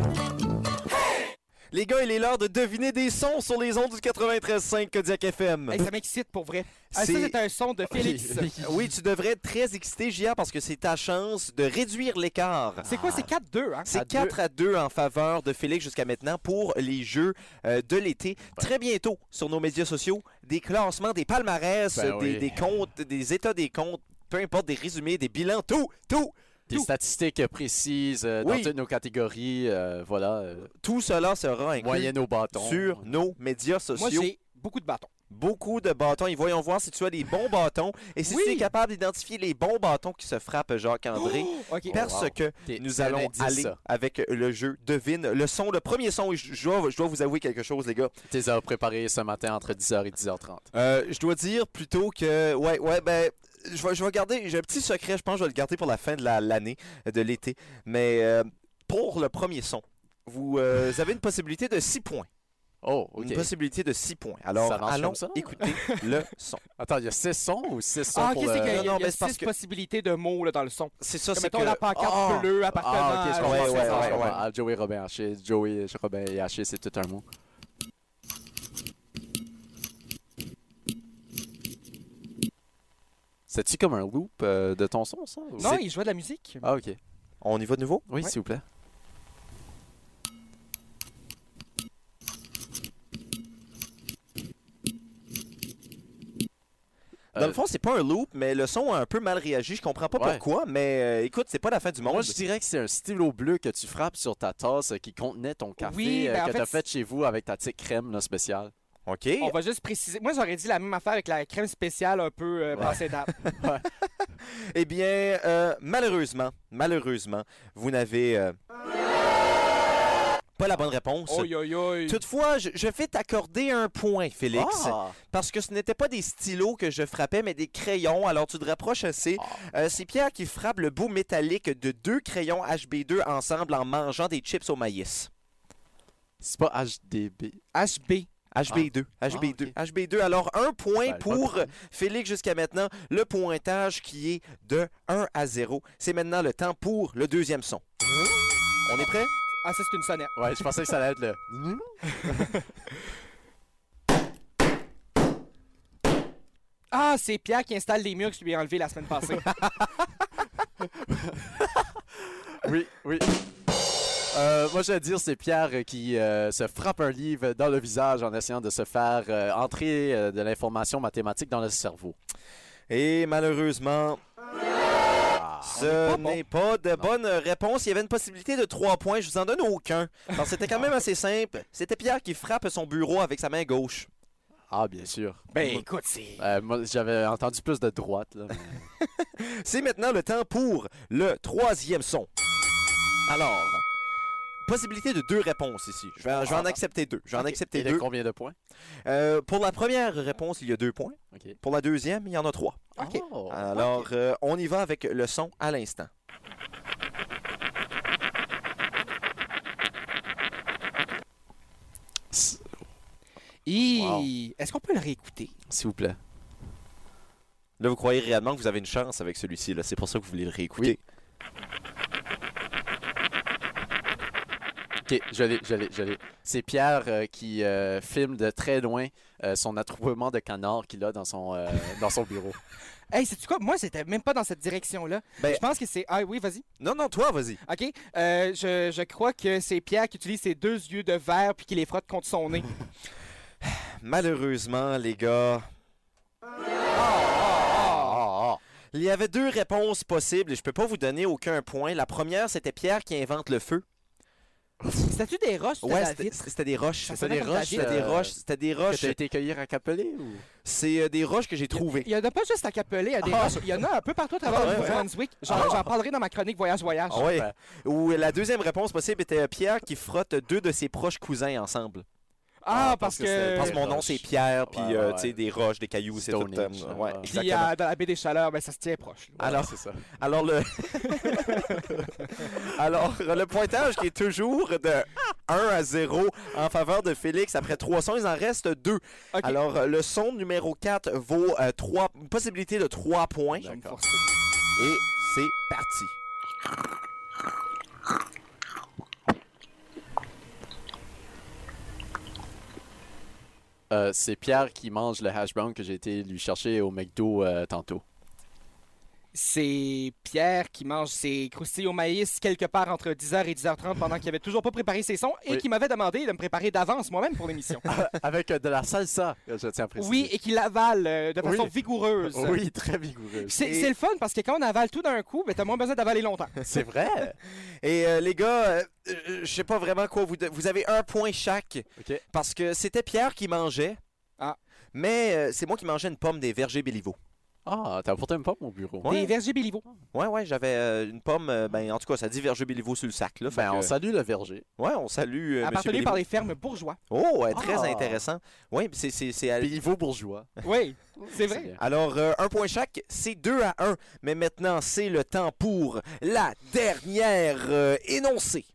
A: Les gars, il est l'heure de deviner des sons sur les ondes du 93.5 Kodiak FM.
C: Hey, ça m'excite pour vrai. Ah, ça,
A: C'est-
C: un son de Félix.
A: Oui, tu devrais être très excité, JR, parce que c'est ta chance de réduire l'écart.
C: C'est quoi, c'est 4-2, hein?
A: C'est
D: À
A: 4 à 2 en faveur de Félix jusqu'à maintenant pour les Jeux euh, de l'été. Très bientôt, sur nos médias sociaux, des classements, des palmarès,
D: Ben
A: des,
D: oui.
A: des comptes, des états des comptes, peu importe, des résumés, des bilans, tout, tout,
D: Des
A: Tout.
D: statistiques précises euh,
A: Oui.
D: dans toutes nos catégories. euh, voilà. euh,
A: tout cela sera inclus
D: moyenne au bâton.
A: sur nos médias
C: Moi,
A: sociaux.
C: j'ai beaucoup de bâtons.
A: Beaucoup de bâtons. Et voyons voir si tu as les bons bâtons et si
C: Oui.
A: tu es capable d'identifier les bons bâtons qui se frappent Jacques-André.
C: OK.
A: Parce
D: wow.
A: que nous allons aller
D: ça.
A: avec le jeu Devine le son. Le premier son, je, je dois, je dois vous avouer quelque chose, les gars.
D: Tu les as préparés ce matin entre 10h et 10h30.
A: Euh, je dois dire plutôt que. Ouais, ouais, ben. Je vais, je vais garder. J'ai un petit secret, je pense que je vais le garder pour la fin de la- l'année, de l'été. Mais euh, pour le premier son, vous euh, avez une possibilité de 6 points.
D: Oh.
A: Une possibilité de 6 points. Alors, allons écouter le son.
D: Attends, il y a 6 sons ou 6 sons
C: Ah, ok,
D: pour
C: c'est
D: le...
C: qu'il y a,
A: Non, non,
C: il y a
A: mais c'est parce
C: six
A: que-
C: possibilités de mots là, dans le son.
A: C'est ça, c'est
C: mettons
A: que.
C: la pancarte
A: Ah!
C: bleue, appartenant
D: Ah, ok, je
C: à-
D: comprends.
A: Ouais, ouais.
D: Ah, Joey Robin Haché, Joey Robin et Haché, c'est tout un mot. C'est-tu comme un loop euh, de ton son, ça? ou-
C: Non, il jouait de la musique.
D: Ah, ok.
A: On y va de nouveau?
D: Oui,
C: Ouais.
D: s'il vous plaît.
A: Dans
D: Euh,
A: le fond, c'est pas un loop, mais le son a un peu mal réagi. Je comprends pas
D: Ouais.
A: pourquoi, mais euh, écoute, c'est pas la fin du monde.
D: Moi, je dirais que c'est un stylo bleu que tu frappes sur ta tasse euh, qui contenait ton café
C: Oui,
D: euh,
C: ben, en
D: que tu as
C: fait,
D: fait chez vous avec ta petite crème là, spéciale.
A: OK.
C: On va juste préciser. Moi, j'aurais dit la même affaire avec la crème spéciale un peu euh,
D: Ouais.
C: passée d'étape.
A: Eh bien, euh, malheureusement, malheureusement, vous n'avez euh, Pas la bonne réponse.
C: Oi, oi, oi.
A: Toutefois, je, je vais t'accorder un point, Félix.
D: Ah!
A: Parce que ce n'était pas des stylos que je frappais, mais des crayons. Alors tu te rapproches assez. Euh, c'est Pierre qui frappe le bout métallique de deux crayons HB2 ensemble en mangeant des chips au maïs.
D: C'est pas HDB.
C: HB.
A: HB2, HB2, HB2. Alors, un point
D: Ben,
A: pour Félix jusqu'à maintenant. Le pointage qui est de 1 à 0. C'est maintenant le temps pour le deuxième son. On est prêt?
C: Ah, ça, c'est une sonnette.
D: Ouais, je pensais que ça allait être le.
C: Ah, c'est Pierre qui installe les murs que je lui ai enlevés la semaine passée.
D: Oui, oui. Euh, moi, je vais dire, c'est Pierre euh, qui euh, se frappe un livre dans le visage en essayant de se faire euh, entrer euh, de l'information mathématique dans le cerveau.
A: Et malheureusement,
D: Ah.
A: ce n'est pas de bonne réponse. Il y avait une possibilité de 3 points. Je vous en donne aucun. C'était quand même assez simple. C'était Pierre qui frappe son bureau avec sa main gauche.
D: Ah, bien sûr.
C: ben, écoute, c'est.
D: Euh, moi, j'avais entendu plus de droite. Mais-
A: C'est maintenant le temps pour le troisième son. Alors, possibilité de deux réponses ici. Je vais, je vais en
D: Ah.
A: accepter deux. Je vais en accepter
D: Il y a
A: deux.
D: combien de points?
A: Euh, pour la première réponse, il y a deux points. Pour la deuxième, il y en a trois.
D: Oh,
A: Alors, euh, on y va avec le son à l'instant.
C: Est-ce qu'on peut le réécouter?
D: S'il vous plaît.
A: Là, vous croyez réellement que vous avez une chance avec celui-ci. là. C'est pour ça que vous voulez le réécouter.
D: OK, je l'ai, je l'ai, je l'ai. C'est Pierre euh, qui euh, filme de très loin euh, son attroupement de canards qu'il a dans son, euh, dans son bureau.
C: Hey, sais-tu quoi? Moi, c'était même pas dans cette direction-là.
A: Ben-
C: Je pense que c'est. Ah oui, vas-y.
A: Non, non, toi, vas-y.
C: OK. Euh, je, je crois que c'est Pierre qui utilise ses deux yeux de verre puis qui les frotte contre son nez.
A: Malheureusement, les gars,
D: Ah,
A: il y avait deux réponses possibles et je peux pas vous donner aucun point. La première, c'était Pierre qui invente le feu.
C: C'était-tu des roches ou
A: Ouais,
C: la
A: c'était des roches. C'était des roches. C'était des roches. C'était des
D: Que
A: roches.
D: t'as été cueillir à Capelé ou?
A: C'est euh, des roches que j'ai trouvées.
C: Il y en a pas juste à Capelé, il y a des roches. Il y en a un peu partout à travers
A: Ah,
C: le. Brunswick. J'en j'en parlerai dans ma chronique Voyage Voyage.
A: Ah ouais.
D: Ouais.
A: Ou la deuxième réponse possible était Pierre qui frotte deux de ses proches cousins ensemble.
C: Ah,
D: Ah,
C: parce
D: parce que
C: que.
A: Parce que mon nom c'est Pierre, puis
D: Ouais,
A: euh,
D: ouais,
A: tu sais
D: ouais.
A: des roches, des cailloux, c'est tout. Euh, ouais.
C: Puis
A: exactement.
C: euh, dans la baie des Chaleurs, ben, ça se tient proche.
A: Alors,
D: c'est ça.
A: alors le alors le pointage qui est toujours de 1 à 0 en faveur de Félix après trois sons, il en reste deux.
C: Ok.
A: Alors euh, le son numéro 4 vaut euh, trois une possibilité de 3 points et c'est parti.
D: C'est Pierre qui mange le hash brown que j'ai été lui chercher au McDo euh, tantôt.
C: C'est Pierre qui mange ses croustilles au maïs quelque part entre 10h et 10h30 pendant qu'il avait toujours pas préparé ses sons et
D: Oui.
C: qui m'avait demandé de me préparer d'avance moi-même pour l'émission.
D: Avec euh, de la salsa, je tiens à préciser.
C: oui, et qui l'avale euh, de façon
D: Oui.
C: vigoureuse.
D: Oui, très vigoureux.
C: C'est
A: Et-
C: le fun parce que quand on avale tout d'un coup, ben, t'as moins besoin d'avaler longtemps.
D: C'est vrai.
A: Et euh, les gars, euh, euh, je sais pas vraiment quoi vous de- vous avez un point chaque parce que c'était Pierre qui mangeait.
C: Ah.
A: Mais c'est moi qui mangeais une pomme des vergers Béliveau.
D: Ah, t'as apporté une pomme au bureau.
A: Ouais.
C: Des vergers Béliveau.
A: Ouais, ouais, j'avais euh, une pomme. euh, ben, en tout cas, ça dit verger Béliveau sur le sac. Là,
D: Ben, on salue le verger.
A: Ouais, on salue. euh,
C: appartenu par les fermes bourgeois.
A: Oh, ouais, très
D: Ah.
A: intéressant. Oui, c'est. c'est- c'est à-
D: Béliveau bourgeois.
C: Oui, c'est vrai.
A: Alors, euh, un point chaque, c'est 2 à 1. Mais maintenant, c'est le temps pour la dernière euh, énoncée.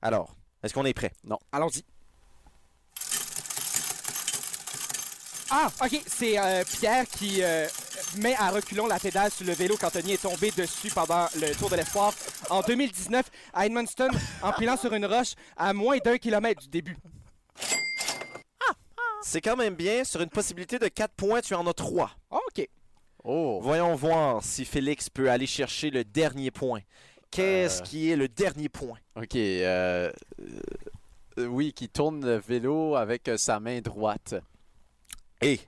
A: Alors, est-ce qu'on est prêt?
C: Allons-y. Ah, ok, c'est euh, Pierre qui euh, met à reculons la pédale sur le vélo quand Tony est tombé dessus pendant le Tour de l'Espoir en 2019 à Edmundston en pilant sur une roche à moins d'un kilomètre du début.
A: C'est quand même bien. Sur une possibilité de 4 points, tu en as 3.
C: Ok.
D: Oh.
A: Voyons voir si Félix peut aller chercher le dernier point. Qu'est-ce
D: Euh.
A: qui est le dernier point?
D: OK. euh, oui, qui tourne le vélo avec sa main droite.
A: Et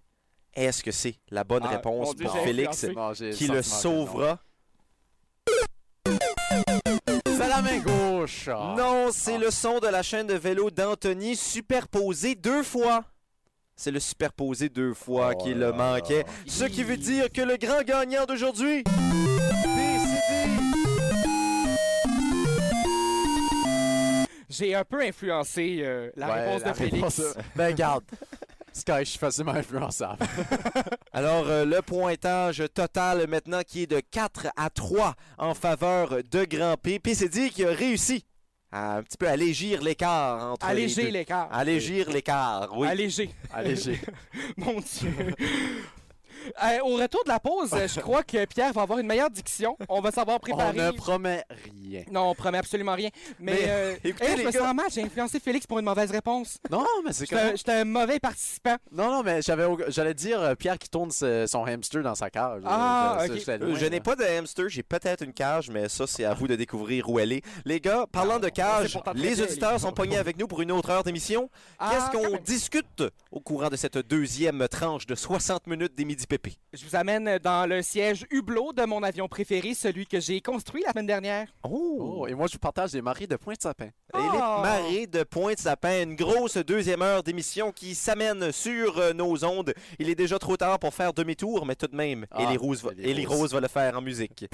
A: est-ce que c'est la bonne
C: Ah,
A: réponse pour Félix qui le sauvera?
D: non. C'est la main gauche. Ah.
A: Non, c'est
D: Ah.
A: le son de la chaîne de vélo d'Anthony superposé deux fois. C'est le superposé deux fois
D: Oh
A: qui le manquait. Ce qui veut dire que le grand gagnant d'aujourd'hui, décidé,
C: J'ai un peu influencé euh, la
D: Ouais,
C: réponse de Félix.
D: réponse, euh, Ben, garde. Sky, je suis facilement influençable.
A: Alors, euh, le pointage total maintenant qui est de 4 à 3 en faveur de Grand P. PCD qui a réussi à un petit peu allégir l'écart entre les
C: Alléger
A: deux.
C: l'écart.
A: Allégir l'écart, oui.
C: Alléger.
D: Allégé.
C: Mon Dieu. Euh, au retour de la pause, je crois que Pierre va avoir une meilleure diction. On va savoir
D: On
C: préparer.
D: ne promet rien.
C: Non, on promet absolument rien. Mais,
A: Mais,
C: euh,
A: écoutez,
C: hey, je me
A: gars-
C: sens mal, j'ai influencé Félix pour une mauvaise réponse.
D: Non, mais c'est comme.
C: j'étais un mauvais participant.
D: Non, non, mais j'avais, j'allais dire euh, Pierre qui tourne ce- son hamster dans sa cage.
C: Ah,
D: Je- je-
A: Euh, Je n'ai pas de hamster, j'ai peut-être une cage, mais ça, c'est à vous de découvrir où elle est. Les gars, parlant de cage, les auditeurs sont pognés avec nous pour une autre heure d'émission.
C: Ah,
A: Qu'est-ce qu'on discute au courant de cette deuxième tranche de 60 minutes des Midi Pépé?
C: Je vous amène dans le siège hublot de mon avion préféré, celui que j'ai construit la semaine dernière.
D: Oh, et moi, je vous partage des maris de pointe de sapin.
A: Et
C: Oh!
A: les marées de Pointe-Sapin, une grosse deuxième heure d'émission qui s'amène sur euh, nos ondes. Il est déjà trop tard pour faire demi-tour, mais tout de même,
D: Ah,
A: Ellie Rose, va,
D: Ellie
A: Ellie
D: Rose.
A: Rose va le faire en musique.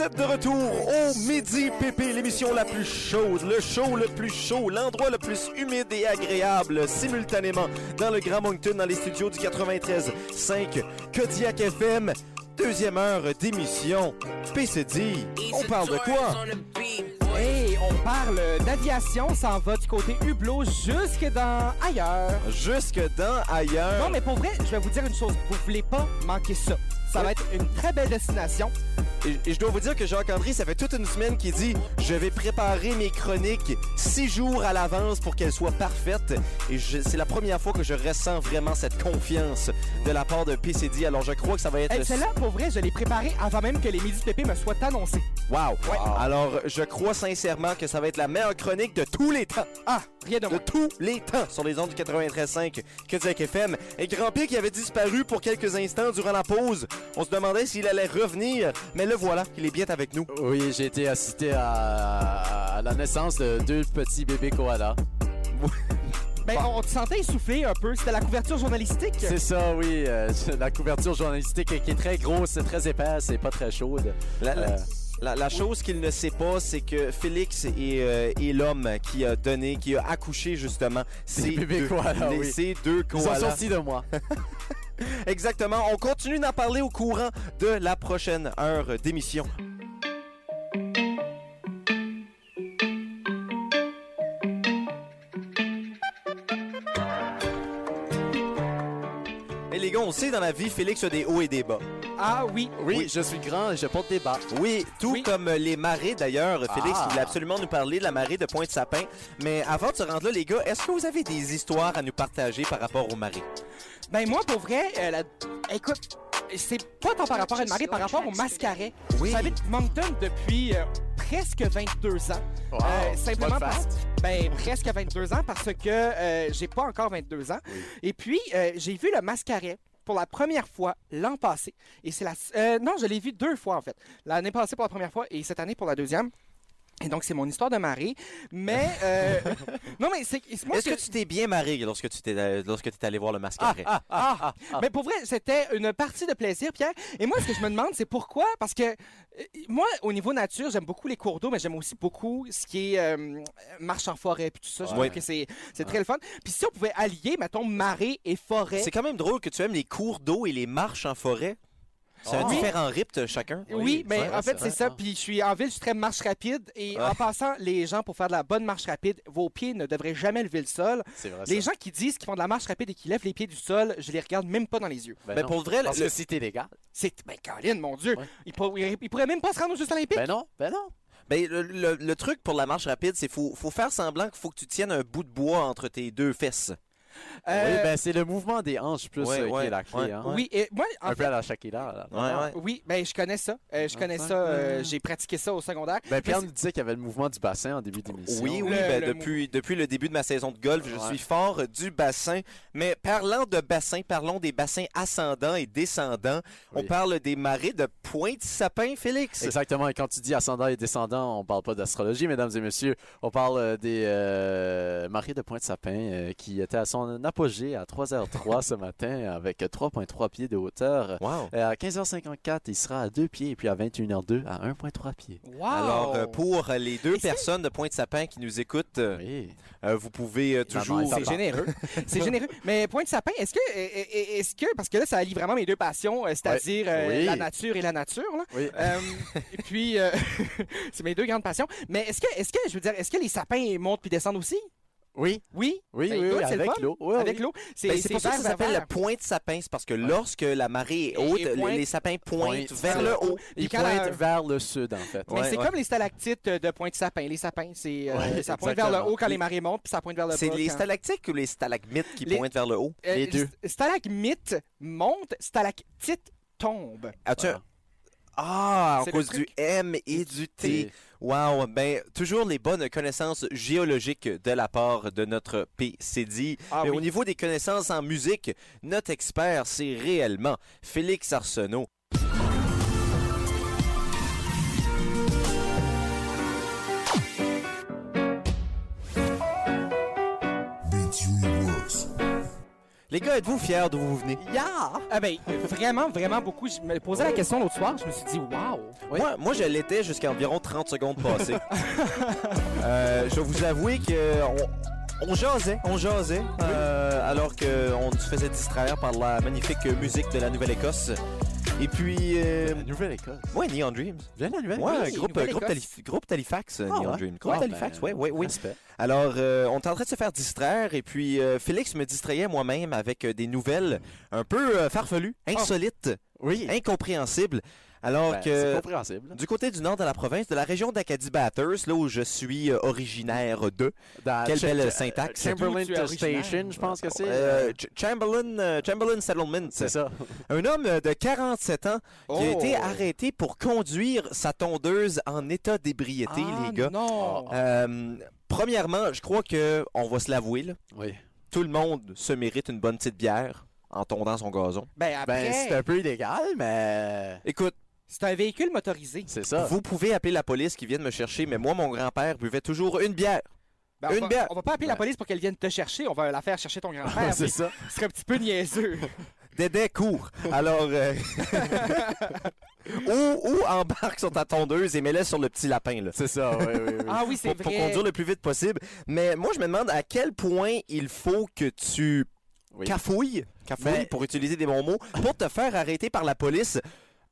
A: Vous êtes de retour au Midi Pépé, l'émission la plus chaude, le show le plus chaud, l'endroit le plus humide et agréable, simultanément dans le Grand Moncton, dans les studios du 93.5 Kodiak FM. Deuxième heure d'émission. PCD, on parle de quoi?
C: Hey, on parle d'aviation, ça en va du côté hublot jusque dans ailleurs.
A: Jusque dans ailleurs.
C: Non, mais pour vrai, je vais vous dire une chose. Vous voulez pas manquer ça. Ça va être une très belle destination.
A: Et, et je dois vous dire que Jacques-André, ça fait toute une semaine qu'il dit Je vais préparer mes chroniques six jours à l'avance pour qu'elles soient parfaites. Et c'est la première fois que je ressens vraiment cette confiance de la part de PCD. Alors je crois que ça va être.
C: Hey, Celle-là, pour vrai, je l'ai préparée avant même que les Midi Pépé me soient annoncés.
A: Wow. Alors je crois sincèrement que ça va être la meilleure chronique de tous les temps.
C: Ah, rien de
A: De
C: moins.
A: tous les temps sur les ondes du 93.5 Kodiak FM. Et Grand P qui avait disparu pour quelques instants durant la pause. On se demandait s'il allait revenir. Mais le voilà, il est bien avec nous.
D: Oui, j'ai été assisté à, à la naissance de deux petits bébés koalas.
C: Ben, on, on te sentait essoufflé un peu. C'était la couverture journalistique.
D: C'est ça, oui. euh, la couverture journalistique qui est très grosse, très épaisse et pas très chaude.
A: La, la-
D: Euh,
A: la- la chose qu'il ne sait pas, c'est que Félix est, euh, est l'homme qui a donné, qui a accouché justement ces deux,
D: koalas, oui.
A: ces deux
D: Ils sont
A: koalas.
D: sortis de moi.
A: Exactement. On continue d'en parler au courant de la prochaine heure d'émission. Et les gars, on sait dans la vie, Félix a des hauts et des bas.
C: Ah oui.
D: Oui,
A: Oui.
D: je suis grand et je porte des bas.
A: Oui, tout
C: Oui.
A: comme les marées d'ailleurs. Félix
D: Ah.
A: voulait absolument nous parler de la marée de Pointe-Sapin. Mais avant de se rendre là, les gars, est-ce que vous avez des histoires à nous partager par rapport aux marées?
C: Ben moi, pour vrai, euh, la- écoute, c'est pas tant par rapport à une marée, par rapport au mascaret.
A: Oui.
C: J'habite Moncton depuis euh, presque 22 ans.
D: Wow,
C: Euh, simplement parce ben presque 22 ans parce que euh, j'ai pas encore 22 ans. Et puis euh, j'ai vu le mascaret pour la première fois l'an passé et c'est la non, je l'ai vu deux fois en fait. L'année passée pour la première fois et cette année pour la deuxième. Et donc c'est mon histoire de marée, mais euh, non mais c'est moi
A: Est-ce
C: ce
A: que tu t'es bien marré lorsque tu t'es lorsque tu es allé voir le mascaret?
C: Ah, mais pour vrai, c'était une partie de plaisir, Pierre. Et moi, ce que je me demande, c'est pourquoi? Parce que euh, moi, au niveau nature, j'aime beaucoup les cours d'eau, mais j'aime aussi beaucoup ce qui est euh, marche en forêt puis tout ça. Je
A: Ouais.
C: trouve que c'est c'est très le fun. Puis si on pouvait allier, mettons, marée et forêt.
A: C'est quand même drôle que tu aimes les cours d'eau et les marches en forêt. C'est un
C: Oui.
A: différent rythme chacun.
C: Oui,
D: Oui,
C: mais en fait,
D: c'est
C: ça.
D: Ah.
C: Puis je suis en ville, je suis très marche rapide. Et
A: Ah.
C: en passant, les gens, pour faire de la bonne marche rapide, vos pieds ne devraient jamais lever le sol.
D: C'est vrai.
C: Les
D: ça.
C: gens qui disent qu'ils font de la marche rapide et qui lèvent les pieds du sol, je les regarde même pas dans les yeux.
D: Ben non.
A: pour vrai,
D: Parce
A: le-
D: que si t'es légal.
C: C'est. Ben, Caroline, mon Dieu.
D: Ouais.
C: Ils, pour- ils pourraient même pas se rendre aux Jeux Olympiques.
D: Ben non, ben non.
A: Ben, le, le- le truc pour la marche rapide, c'est faut, faut faire semblant qu'il faut que tu tiennes un bout de bois entre tes deux fesses.
C: Euh,
D: Oui, ben c'est le mouvement des hanches plus
A: Ouais,
D: euh, qui
A: ouais,
D: est la clé.
A: ouais.
D: hein.
C: oui, et moi, en
D: Un
C: fait,
D: peu à la Shakira. là.
A: Ouais, ouais.
C: oui, ben je connais ça. Euh, je
D: Ah,
C: connais ça. euh, J'ai pratiqué ça au secondaire.
D: Ben, Pierre nous disait qu'il y avait le mouvement du bassin en début d'émission.
A: Oui, oui,
C: Le-
A: ben,
C: le
A: depuis, depuis le début de ma saison de golf, je
D: Ouais.
A: suis fort du bassin. Mais parlant de bassin, parlons des bassins ascendants et descendants. On parle des marées de Pointe-Sapin, Félix.
D: Exactement, et quand tu dis ascendant et descendant, on parle pas d'astrologie, mesdames et messieurs. On parle euh, des euh, marées de Pointe-Sapin euh, qui étaient à son apogée à 3h03 ce matin avec 3,3 pieds de hauteur.
A: Wow.
D: Euh, à 15h54, il sera à 2 pieds et puis à 21h02 à 1,3 pieds.
C: Wow!
A: Alors, euh, pour les deux personnes de Pointe-Sapin qui nous écoutent, euh,
D: Oui.
A: euh, vous pouvez euh, toujours...
C: C'est généreux. C'est généreux. Mais point de sapin, est-ce que, est- est- est-ce que, parce que là, ça allie vraiment mes deux passions, c'est-à-dire euh,
D: Oui.
C: la nature et la nature, là.
D: Oui.
C: Euh, et puis, euh, c'est mes deux grandes passions. Mais est-ce que, est-ce que, je veux dire, est-ce que les sapins montent puis descendent aussi?
D: Oui,
C: Oui?
D: oui,
C: Ben,
D: oui, oui, avec l'eau. Oui,
C: Avec
D: oui.
C: l'eau. C'est
A: Ben, pour ça que ça s'appelle
C: vert.
A: le pointe-sapin. C'est parce que lorsque la marée est haute,
C: pointe-
A: les sapins pointent
D: Pointe
A: vers le haut.
C: Et
D: Il
C: quand
D: pointe
C: la-
D: vers le sud, en fait.
C: Mais
A: Ouais,
C: c'est
A: ouais.
C: comme les stalactites de pointe sapin. Les sapins, c'est euh, ça pointe vers le haut quand les marées montent, puis ça pointe vers le bas.
A: C'est les
C: quand-
A: stalactites ou les stalagmites qui
C: Les-
A: pointent vers le haut?
C: Euh,
D: les deux.
C: st- Stalagmite monte, stalactite tombe.
A: As-tu-
D: Voilà.
A: Ah, à
C: C'est
A: cause du. M et du T. Wow, ben toujours les bonnes connaissances géologiques de la part de notre PCD.
C: Ah
A: Mais
C: oui.
A: au niveau des connaissances en musique, notre expert, c'est réellement Félix Arsenault. Les gars, êtes-vous fiers d'où vous venez?
C: Yeah! Ah ben, vraiment, vraiment beaucoup. Je me posais la question l'autre soir, je me suis dit, wow!
A: Moi, moi, je l'étais jusqu'à environ 30 secondes passées. Euh, je vais vous avouer que on, on jasait, on jasait, euh, alors qu'on se faisait distraire par la magnifique musique de la Nouvelle-Écosse. Et puis, euh,
D: La Nouvelle-Écosse.
A: ouais, Neon Dreams.
D: Viens la Nouvelle.
A: Ouais,
C: Oui,
A: groupe,
C: Nouvelle-Écosse.
A: groupe, Talif- groupe Talifax, euh,
D: Ah,
A: Neon
D: ouais.
A: Dreams. Groupe
D: Ah,
A: Talifax,
D: ben,
A: oui, oui. Alors, euh, on est en train de se faire distraire et puis euh, Félix me distrayait moi-même avec euh, des nouvelles un peu euh, farfelues, insolites,
D: Oui.
A: incompréhensibles. Alors
D: Ben,
A: que... Du côté du nord de la province, de la région d'Acadie Batters, là où je suis euh, originaire de.
D: Dans
A: Quelle belle
D: Ch-
A: syntaxe.
D: Chamberlain. Station, je pense que c'est.
A: Euh, Ch- Chamberlain, euh, Chamberlain Settlement.
D: c'est ça.
A: Un homme euh, de 47 ans qui a
C: Oh.
A: été arrêté pour conduire sa tondeuse en état d'ébriété,
C: Ah,
A: les gars.
C: non!
A: Euh, premièrement, je crois que on va se l'avouer, là,
D: Oui.
A: tout le monde se mérite une bonne petite bière en tondant son gazon.
C: Ben après,
D: Ben, c'est un peu illégal, mais.
A: Écoute,
C: c'est un véhicule motorisé.
D: C'est ça.
A: vous pouvez appeler la police qui vienne me chercher, mais moi, mon grand-père buvait toujours une bière.
C: Ben, on
A: Une
C: va-
A: bière.
C: On va pas appeler la police pour qu'elle vienne te chercher, on va la faire chercher ton grand-père.
D: c'est ça.
C: Ce serait un petit peu niaiseux.
A: Dédé court. Alors, euh, ou, ou embarque sur ta tondeuse et mets-la sur le petit lapin, là.
D: C'est ça, oui, oui, oui.
C: ah oui, c'est
A: Pour, pour
C: vrai.
A: conduire le plus vite possible. Mais moi, je me demande à quel point il faut que tu
D: Oui.
A: cafouilles, cafouilles pour utiliser des bons mots, pour te faire arrêter par la police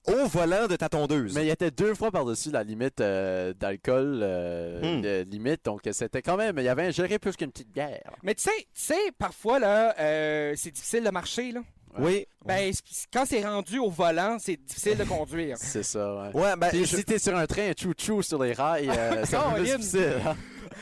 A: au volant de ta tondeuse.
D: Mais il était deux fois par-dessus la limite euh, d'alcool, euh,
A: Hmm.
D: de limite, donc c'était quand même, il y avait un géré plus qu'une petite bière.
C: Mais tu sais, tu sais, parfois, là, euh, c'est difficile de marcher, là.
A: Oui.
C: Ben, quand c'est rendu au volant, c'est difficile de conduire.
D: C'est ça, ouais.
A: Ouais, ben,
D: Puis
A: je-
D: si t'es sur un train chou-chou sur les rails, euh, c'est difficile. hein.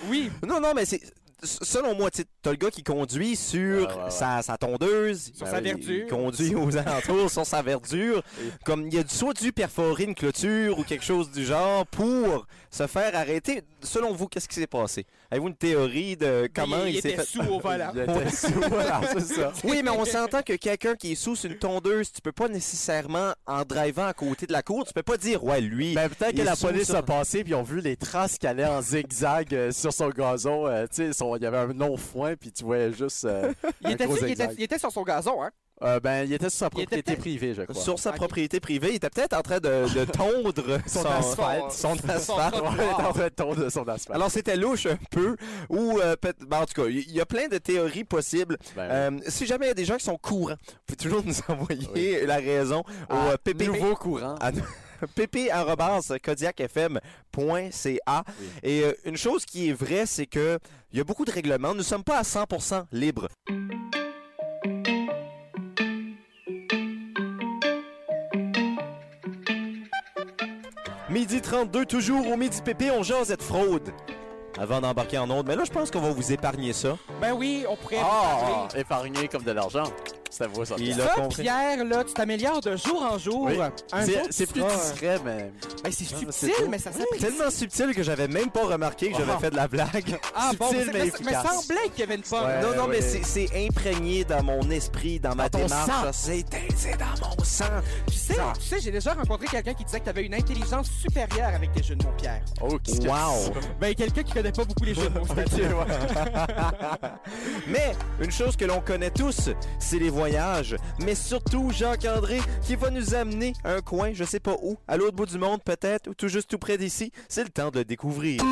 C: Oui,
A: Non, non, mais c'est. Selon moi, tu t'as le gars qui conduit sur
D: Ouais, ouais, ouais.
A: Sa, sa tondeuse.
C: Sur
A: Ben
C: sa
A: oui,
C: verdure.
A: Il conduit aux alentours sur sa verdure. Comme il y a soit dû perforer une clôture ou quelque chose du genre pour se faire arrêter. Selon vous, qu'est-ce qui s'est passé? Avez-vous une théorie de comment
C: il,
A: il,
C: il
A: s'est
C: était
A: fait...
C: sous au volant.
D: Il était sous, voilà, c'est ça.
A: Oui, mais on s'entend que quelqu'un qui est sous une tondeuse, tu peux pas nécessairement, en drivant à côté de la cour, tu peux pas dire, ouais, lui,
D: Ben, peut-être que la police a passé puis ils ont vu les traces qui allaient en zigzag euh, sur son gazon. euh, tu sais, son- il y avait un long foin puis tu voyais juste. euh,
C: Il
D: un
C: était,
D: gros
C: il, était,
D: zigzag.
C: il était sur son gazon, hein?
D: Euh, ben, il était sur sa
C: était
D: propriété privée, je crois.
A: sur sa propriété privée, il était peut-être en train de, de tondre
D: Son
A: son,
D: asphalte.
A: Son
C: Son
A: asphalte.
C: trottoir.
D: Ouais, il était en train de tomber de son asphalte.
A: Alors c'était louche un peu, ou euh, ben, en tout cas, il y, a plein de théories possibles.
D: Ben,
A: Euh, si jamais il y a des gens qui sont courants, vous pouvez toujours nous envoyer
D: Oui.
A: la raison au
D: Ah,
A: euh, pp
D: nouveau courant.
A: à pp@kodiakfm.ca.
D: Oui.
A: Et euh, une chose qui est vraie, c'est que il y a beaucoup de règlements. Nous ne sommes pas à 100% libres. Midi 32, toujours au Midi Pépé, on jase de fraude. avant d'embarquer en onde. Mais là, je pense qu'on va vous épargner ça.
C: Ben oui, on pourrait
D: Ah, épargné comme de l'argent. Ça.
A: Il
C: Ça,
A: a compris.
C: Pierre, là, tu t'améliores de jour en jour.
D: Oui.
C: Un
D: C'est-
C: jour, tu
D: C'est plus
C: seras-
D: discret, mais.
C: Ben, c'est
D: Ah,
C: subtil,
D: c'est beau.
C: mais ça s'apprécie.
A: Tellement subtil que j'avais même pas remarqué que j'avais
D: Ah.
A: fait de la blague.
C: Ah bon,
A: subtil,
C: mais,
A: mais
C: mais,
A: efficace.
C: mais semblait qu'il y avait une pomme.
D: Ouais.
A: non, non, mais c'est- c'est imprégné dans mon esprit, dans ma
D: Dans ton
A: démarche.
D: sang.
A: C'est c'est dans mon sang.
C: Tu sais, tu sais, j'ai déjà rencontré quelqu'un qui disait que tu avais une intelligence supérieure avec tes jeux de mots, Pierre.
D: Oh, qu'est-ce que
A: Wow.
C: Ben, quelqu'un qui connaît pas beaucoup les jeux de mots, c'est-à-dire.
A: Mais une chose que l'on connaît tous, c'est les Mais surtout Jacques-André qui va nous amener à un coin, je sais pas où, à l'autre bout du monde peut-être, ou tout juste tout près d'ici. C'est le temps de le découvrir.
G: Les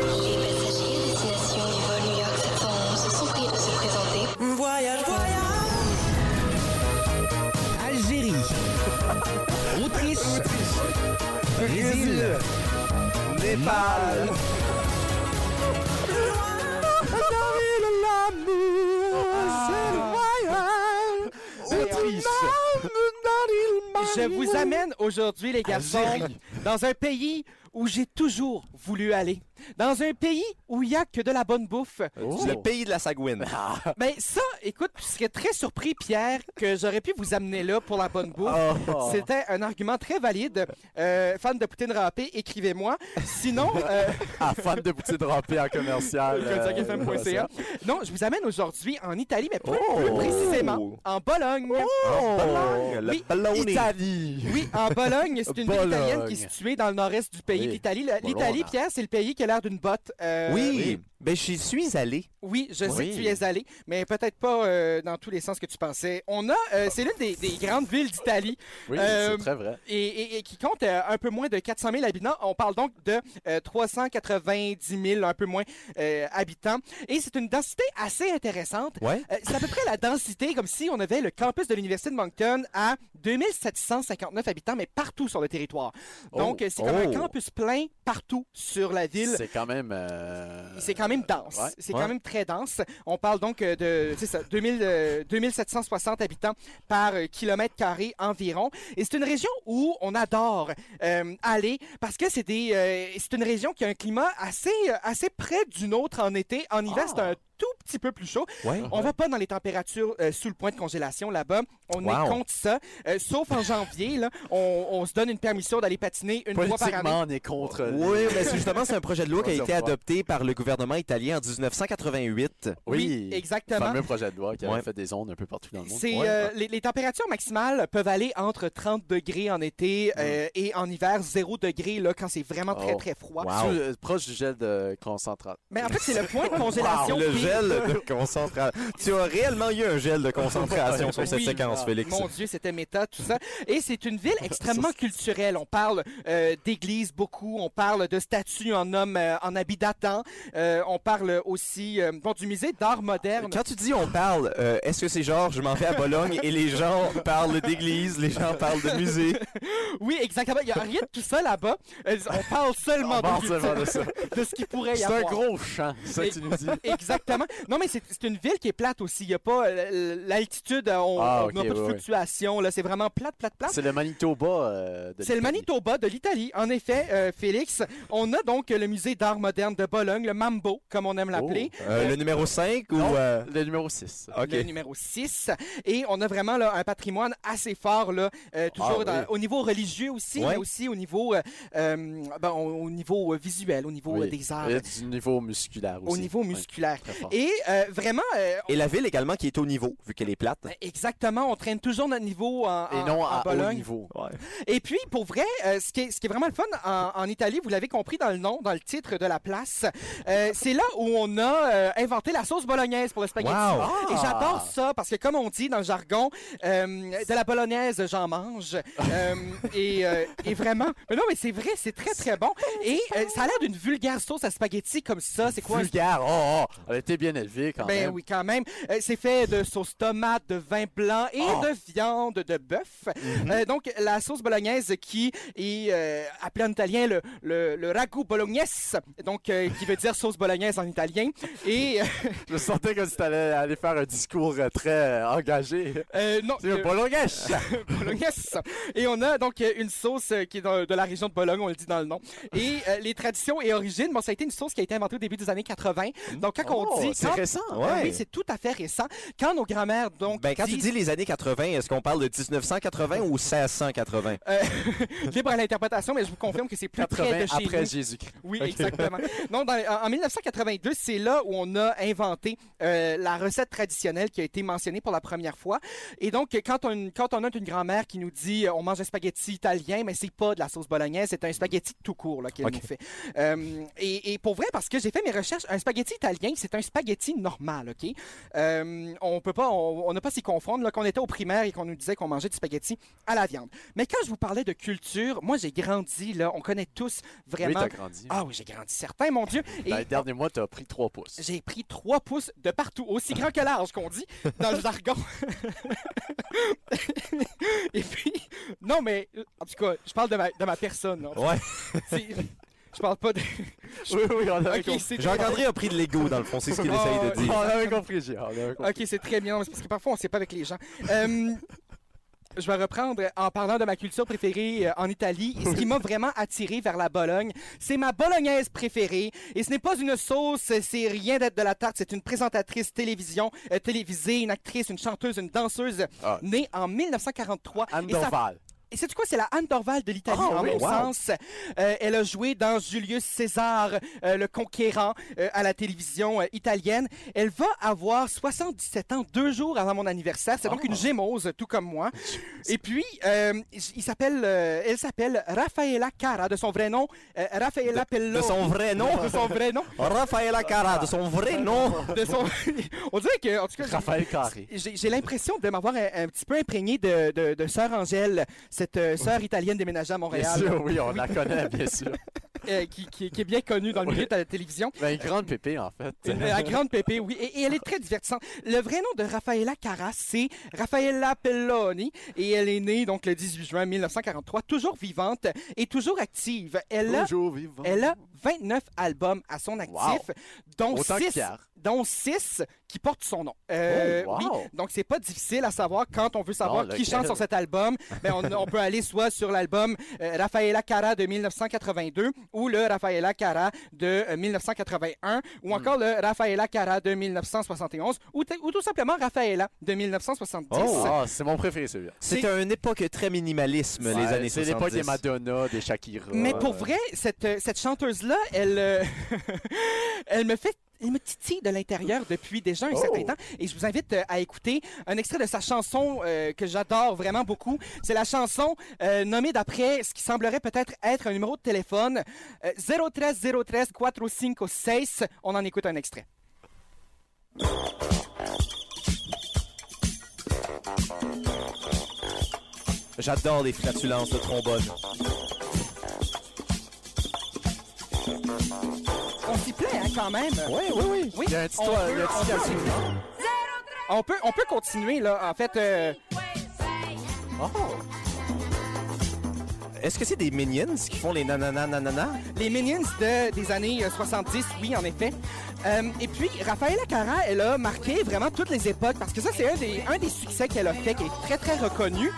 G: passagers à destination du vol New York 711 sont priés de se présenter.
H: Voyage, voyage.
B: Algérie. Autriche. Brésil.
A: Népal.
C: Je vous amène aujourd'hui, les garçons, dans un pays où j'ai toujours voulu aller. Dans un pays où il n'y a que de la bonne bouffe.
D: Oh.
A: Le pays de la sagouine.
C: Ben ça, écoute, tu serais très surpris, Pierre, que j'aurais pu vous amener là pour la bonne bouffe.
D: Oh.
C: C'était un argument très valide. Euh, fan de poutine râpée, écrivez-moi. Sinon, euh,
D: Ah, fan de poutine râpée en commercial. euh.
C: Non, je vous amène aujourd'hui en Italie, mais plus,
A: Oh.
C: plus précisément en Bologne.
A: Bologne, le
C: Oui,
A: Bologne.
D: Italie.
C: Oui, en Bologne, c'est une ville italienne qui est située dans le nord-est du pays. L'Italie. Pierre, c'est le pays qui a l'air d'une botte. Euh,
A: Oui, ben j'y suis allé.
C: Oui, je sais que tu y es allé, mais peut-être pas euh, dans tous les sens que tu pensais. On a, euh, c'est l'une des, des grandes villes d'Italie
D: Oui,
C: Euh,
D: c'est très vrai.
C: et, et- et qui compte un peu moins de 400 000 habitants. On parle donc de euh, 390 000, un peu moins, habitants. Et c'est une densité assez intéressante.
A: Ouais.
C: C'est à peu près la densité, comme si on avait le campus de l'Université de Moncton à 2759 habitants, mais partout sur le territoire. Donc,
D: Oh.
C: c'est comme un
A: Oh.
C: campus plein partout sur la ville.
D: C'est quand même.
C: C'est quand même dense.
D: Ouais.
C: C'est
A: Ouais.
C: quand même très dense. On parle donc euh, de ça, 2000, euh, 2760 habitants par euh, kilomètre carré environ. Et c'est une région où on adore euh, aller parce que c'est des, euh, c'est une région qui a un climat assez, euh, assez près du nôtre en été. En hiver, c'est un tout petit peu plus chaud.
A: Ouais.
C: On va pas dans les températures euh, sous le point de congélation là-bas. On
A: Wow.
C: est contre ça. Euh, sauf en janvier, là, on, on se donne une permission d'aller patiner une fois par année.
D: Politiquement, on est contre.
A: Oui, mais c'est justement c'est un projet de loi qui a été adopté par le gouvernement italien en 1988.
C: Oui,
D: Le
C: exactement.
D: fameux projet de loi qui
A: Ouais.
D: avait fait des ondes un peu partout dans le monde.
C: C'est
A: Ouais.
C: euh, les, les températures maximales peuvent aller entre 30 degrés en été euh, et en hiver 0 degré là quand c'est vraiment très
D: Oh.
C: très froid.
A: Wow.
D: Proche du gel de concentrat.
C: Mais en fait c'est le point de congélation.
A: le. Gel de concentration. Tu as réellement eu un gel de concentration sur cette
C: Oui.
A: séquence, Félix.
C: Mon Dieu, c'était méta, tout ça. Et c'est une ville extrêmement culturelle. On parle euh, d'églises beaucoup, on parle de statues en homme euh, en habit datant, Euh, on parle aussi euh, bon, du musée d'art moderne.
A: Quand tu dis on parle, est-ce que c'est genre je m'en vais à Bologne et les gens parlent d'église, les gens parlent de musée?
C: Oui, exactement. Il n'y a rien de tout ça là-bas. On parle seulement
D: On parle
C: de,
D: seulement de ça.
C: de ce qu'il pourrait y
D: C'est
C: avoir.
D: un gros champ, c'est ça que tu nous dis.
C: Exactement. Non, mais c'est c'est une ville qui est plate aussi. Il n'y a pas euh, l'altitude, euh, on
D: Ah,
C: n'a pas de
D: ouais.
C: fluctuation. là. C'est vraiment plate, plate, plate.
D: C'est le Manitoba. euh, de
C: C'est le
D: l'Italie.
C: Manitoba de l'Italie, en effet, euh, Félix. On a donc le musée d'art moderne de Bologne, le Mambo, comme on aime l'appeler.
A: Euh, le numéro 5 ou...
D: Non,
A: euh,
D: le numéro 6.
A: OK.
C: Le numéro 6. Et on a vraiment là, un patrimoine assez fort, là, euh, toujours
D: Ah,
C: dans-
D: oui.
C: au niveau religieux aussi, mais aussi au niveau, ben, au au niveau visuel, au niveau
D: Oui.
C: des arts,
D: Et du niveau musculaire aussi.
C: au niveau musculaire.
D: Fort.
C: Et euh, vraiment, euh,
A: Et la ville également qui est au niveau, vu qu'elle est plate.
C: exactement, on traîne toujours notre niveau en,
D: Et
C: en-
D: non
C: en
D: à haut
C: Bologne.
D: niveau.
C: Et puis, pour vrai, euh, ce, qui est, ce qui est vraiment le fun en, en Italie, vous l'avez compris dans le nom, dans le titre de la place, euh, c'est là où on a euh, inventé la sauce bolognaise pour le spaghetti.
A: Wow!
C: Et j'adore ça parce que, comme on dit dans le jargon, euh, de la bolognaise, j'en mange. Euh, et, euh, et vraiment, mais non, mais c'est vrai, c'est très, très bon. Et euh, ça a l'air d'une vulgaire sauce à spaghetti comme ça. C'est quoi?
D: Vulgaire. Oh, oh, bien élevé quand
C: Ben
D: même.
C: oui, quand même. Euh, c'est fait de sauce tomate, de vin blanc et
D: Oh.
C: de viande de bœuf.
D: Mhm.
C: Euh, donc, la sauce bolognaise qui est euh, appelée en italien le, le, le ragu bolognese, donc qui veut dire sauce bolognaise en italien. Et
D: Je me sentais comme si tu allais aller faire un discours très engagé.
C: non,
D: C'est bolognaise.
C: bolognaise. Et on a donc une sauce qui est de la région de Bologne, on le dit dans le nom. Et les traditions et origines, bon, ça a été une sauce qui a été inventée au début des années 80. Donc, quand
D: Oh,
C: on dit...
D: c'est récent.
A: Ouais.
C: oui, c'est tout à fait récent. Quand nos grands-mères, donc,
A: Ben, quand tu dis les années 80, est-ce qu'on parle de 1980 ou 1680?
C: Euh, libre à l'interprétation, mais je vous confirme que c'est plus
D: 80
C: près de chez
D: après. Jésus-Christ.
C: Oui, exactement. Non, dans- en, en 1982, c'est là où on a inventé euh, la recette traditionnelle qui a été mentionnée pour la première fois. Et donc, quand on, quand on a une grand-mère qui nous dit euh, on mange un spaghetti italien, mais c'est pas de la sauce bolognaise, c'est un spaghetti tout court qu'elle nous fait. Euh, et, et pour vrai, parce que j'ai fait mes recherches, un spaghetti italien, c'est un spaghetti normal, OK? Euh, on peut pas, on n'a pas s'y confondre. Là, qu'on était au primaire et qu'on nous disait qu'on mangeait du spaghetti à la viande. Mais quand je vous parlais de culture, moi, j'ai grandi, là, on connaît tous
D: Oui,
C: vraiment...
D: t'as grandi.
C: Ah oui, j'ai grandi certain, mon Dieu. Et
D: Dans les derniers mois, t'as pris 3 pouces.
C: j'ai pris trois pouces de partout, aussi grand que large qu'on dit dans le jargon. Et puis, non, mais en tout cas, je parle de ma, de ma personne. là.
A: Ouais.
C: Je parle pas de.
D: Oui, oui, on avait
C: Ok,
D: compris.
A: Jean-André a pris de l'ego, dans le fond, c'est ce qu'il
C: Oh,
A: essaye de dire.
D: On avait compris, compris.
C: Ok, c'est très bien, parce que parfois on sait pas avec les gens. Euh, Je vais reprendre en parlant de ma culture préférée euh, en Italie. Et ce qui m'a vraiment attiré vers la Bologne, c'est ma bolognaise préférée. Et ce n'est pas une sauce, c'est rien d'être de la tarte. C'est une présentatrice télévision, euh, télévisée, une actrice, une chanteuse, une danseuse,
D: Ah.
C: née en 1943.
D: Anne Dorval.
C: Et c'est quoi? C'est la Anne Dorval de l'Italie,
A: Ah
C: en
A: oui,
C: mon
A: wow.
C: sens. Euh, elle a joué dans Julius César, euh, le conquérant, euh, à la télévision italienne. Elle va avoir 77 ans, deux jours avant mon anniversaire. C'est donc
A: Ah.
C: une gémose, tout comme moi. Et puis, il s'appelle, elle s'appelle Raffaella Cara, de son vrai nom, Raffaella Pello.
A: De son vrai nom?
C: De son vrai nom.
A: Raphaël Cara, de son vrai nom.
C: De son... On dirait que, en tout cas,
D: Raphaël Carré.
C: j'ai j'ai l'impression de m'avoir un, un petit peu imprégné de, de, de Sœur Angèle, cette euh, sœur italienne déménagée à
D: Bien
C: Montréal,
D: sûr, oui, on la connaît, bien sûr.
C: euh, qui, qui- qui est bien connue dans le milieu de la télévision.
D: Ben, une grande pépé, en fait.
C: Une- la grande pépé, oui. Et, et elle est très divertissante. Le vrai nom de Raffaella Cara, c'est Raffaella Pelloni. Et elle est née donc le 18 juin 1943, toujours vivante et toujours active. Elle a, elle a 29 albums à son actif, dont
D: Autant que
C: 6
D: Pierre.
C: dont six qui portent son nom. Euh,
D: Oh, wow.
C: Oui, donc c'est pas difficile à savoir quand on veut savoir
D: Non,
C: qui chante sur cet album. Ben on, on peut aller soit sur l'album euh, Raffaella Cara de 1982 ou le Raffaella Cara de euh, 1981
D: Hmm.
C: ou encore le Raffaella Cara de 1971 ou, tout simplement Raffaella de 1970.
A: Oh,
D: Ah, c'est mon préféré, celui-là.
A: C'est une époque très minimalisme, les années
D: C'est
A: 70.
D: l'époque des Madonna, des Shakira.
C: Mais pour
D: euh,
C: vrai, cette, euh, cette chanteuse-là, elle, euh, elle me fait. Elle me titille de l'intérieur depuis déjà un
D: Oh.
C: certain temps et je vous invite euh, à écouter un extrait de sa chanson euh, que j'adore vraiment beaucoup. C'est la chanson euh, nommée d'après ce qui semblerait peut-être être un numéro de téléphone euh, 013 013 456. On en écoute un extrait.
A: J'adore les flatulences de trombone.
C: S'y plaît hein, quand même.
A: Oui, oui, oui.
C: Oui,
D: Il y a un petit
C: on
D: toit-
C: peut-
D: il y a un
C: on peut-. On peut, on peut continuer là. En fait, euh,
D: Oh!
A: Est-ce que c'est des Minions qui font les nanana nanana?
C: Les Minions de, des années euh, 70, oui, en effet. Euh, et puis, Raffaella Cara, elle a marqué vraiment toutes les époques parce que ça, c'est un des, un des succès qu'elle a fait qui est très, très reconnu.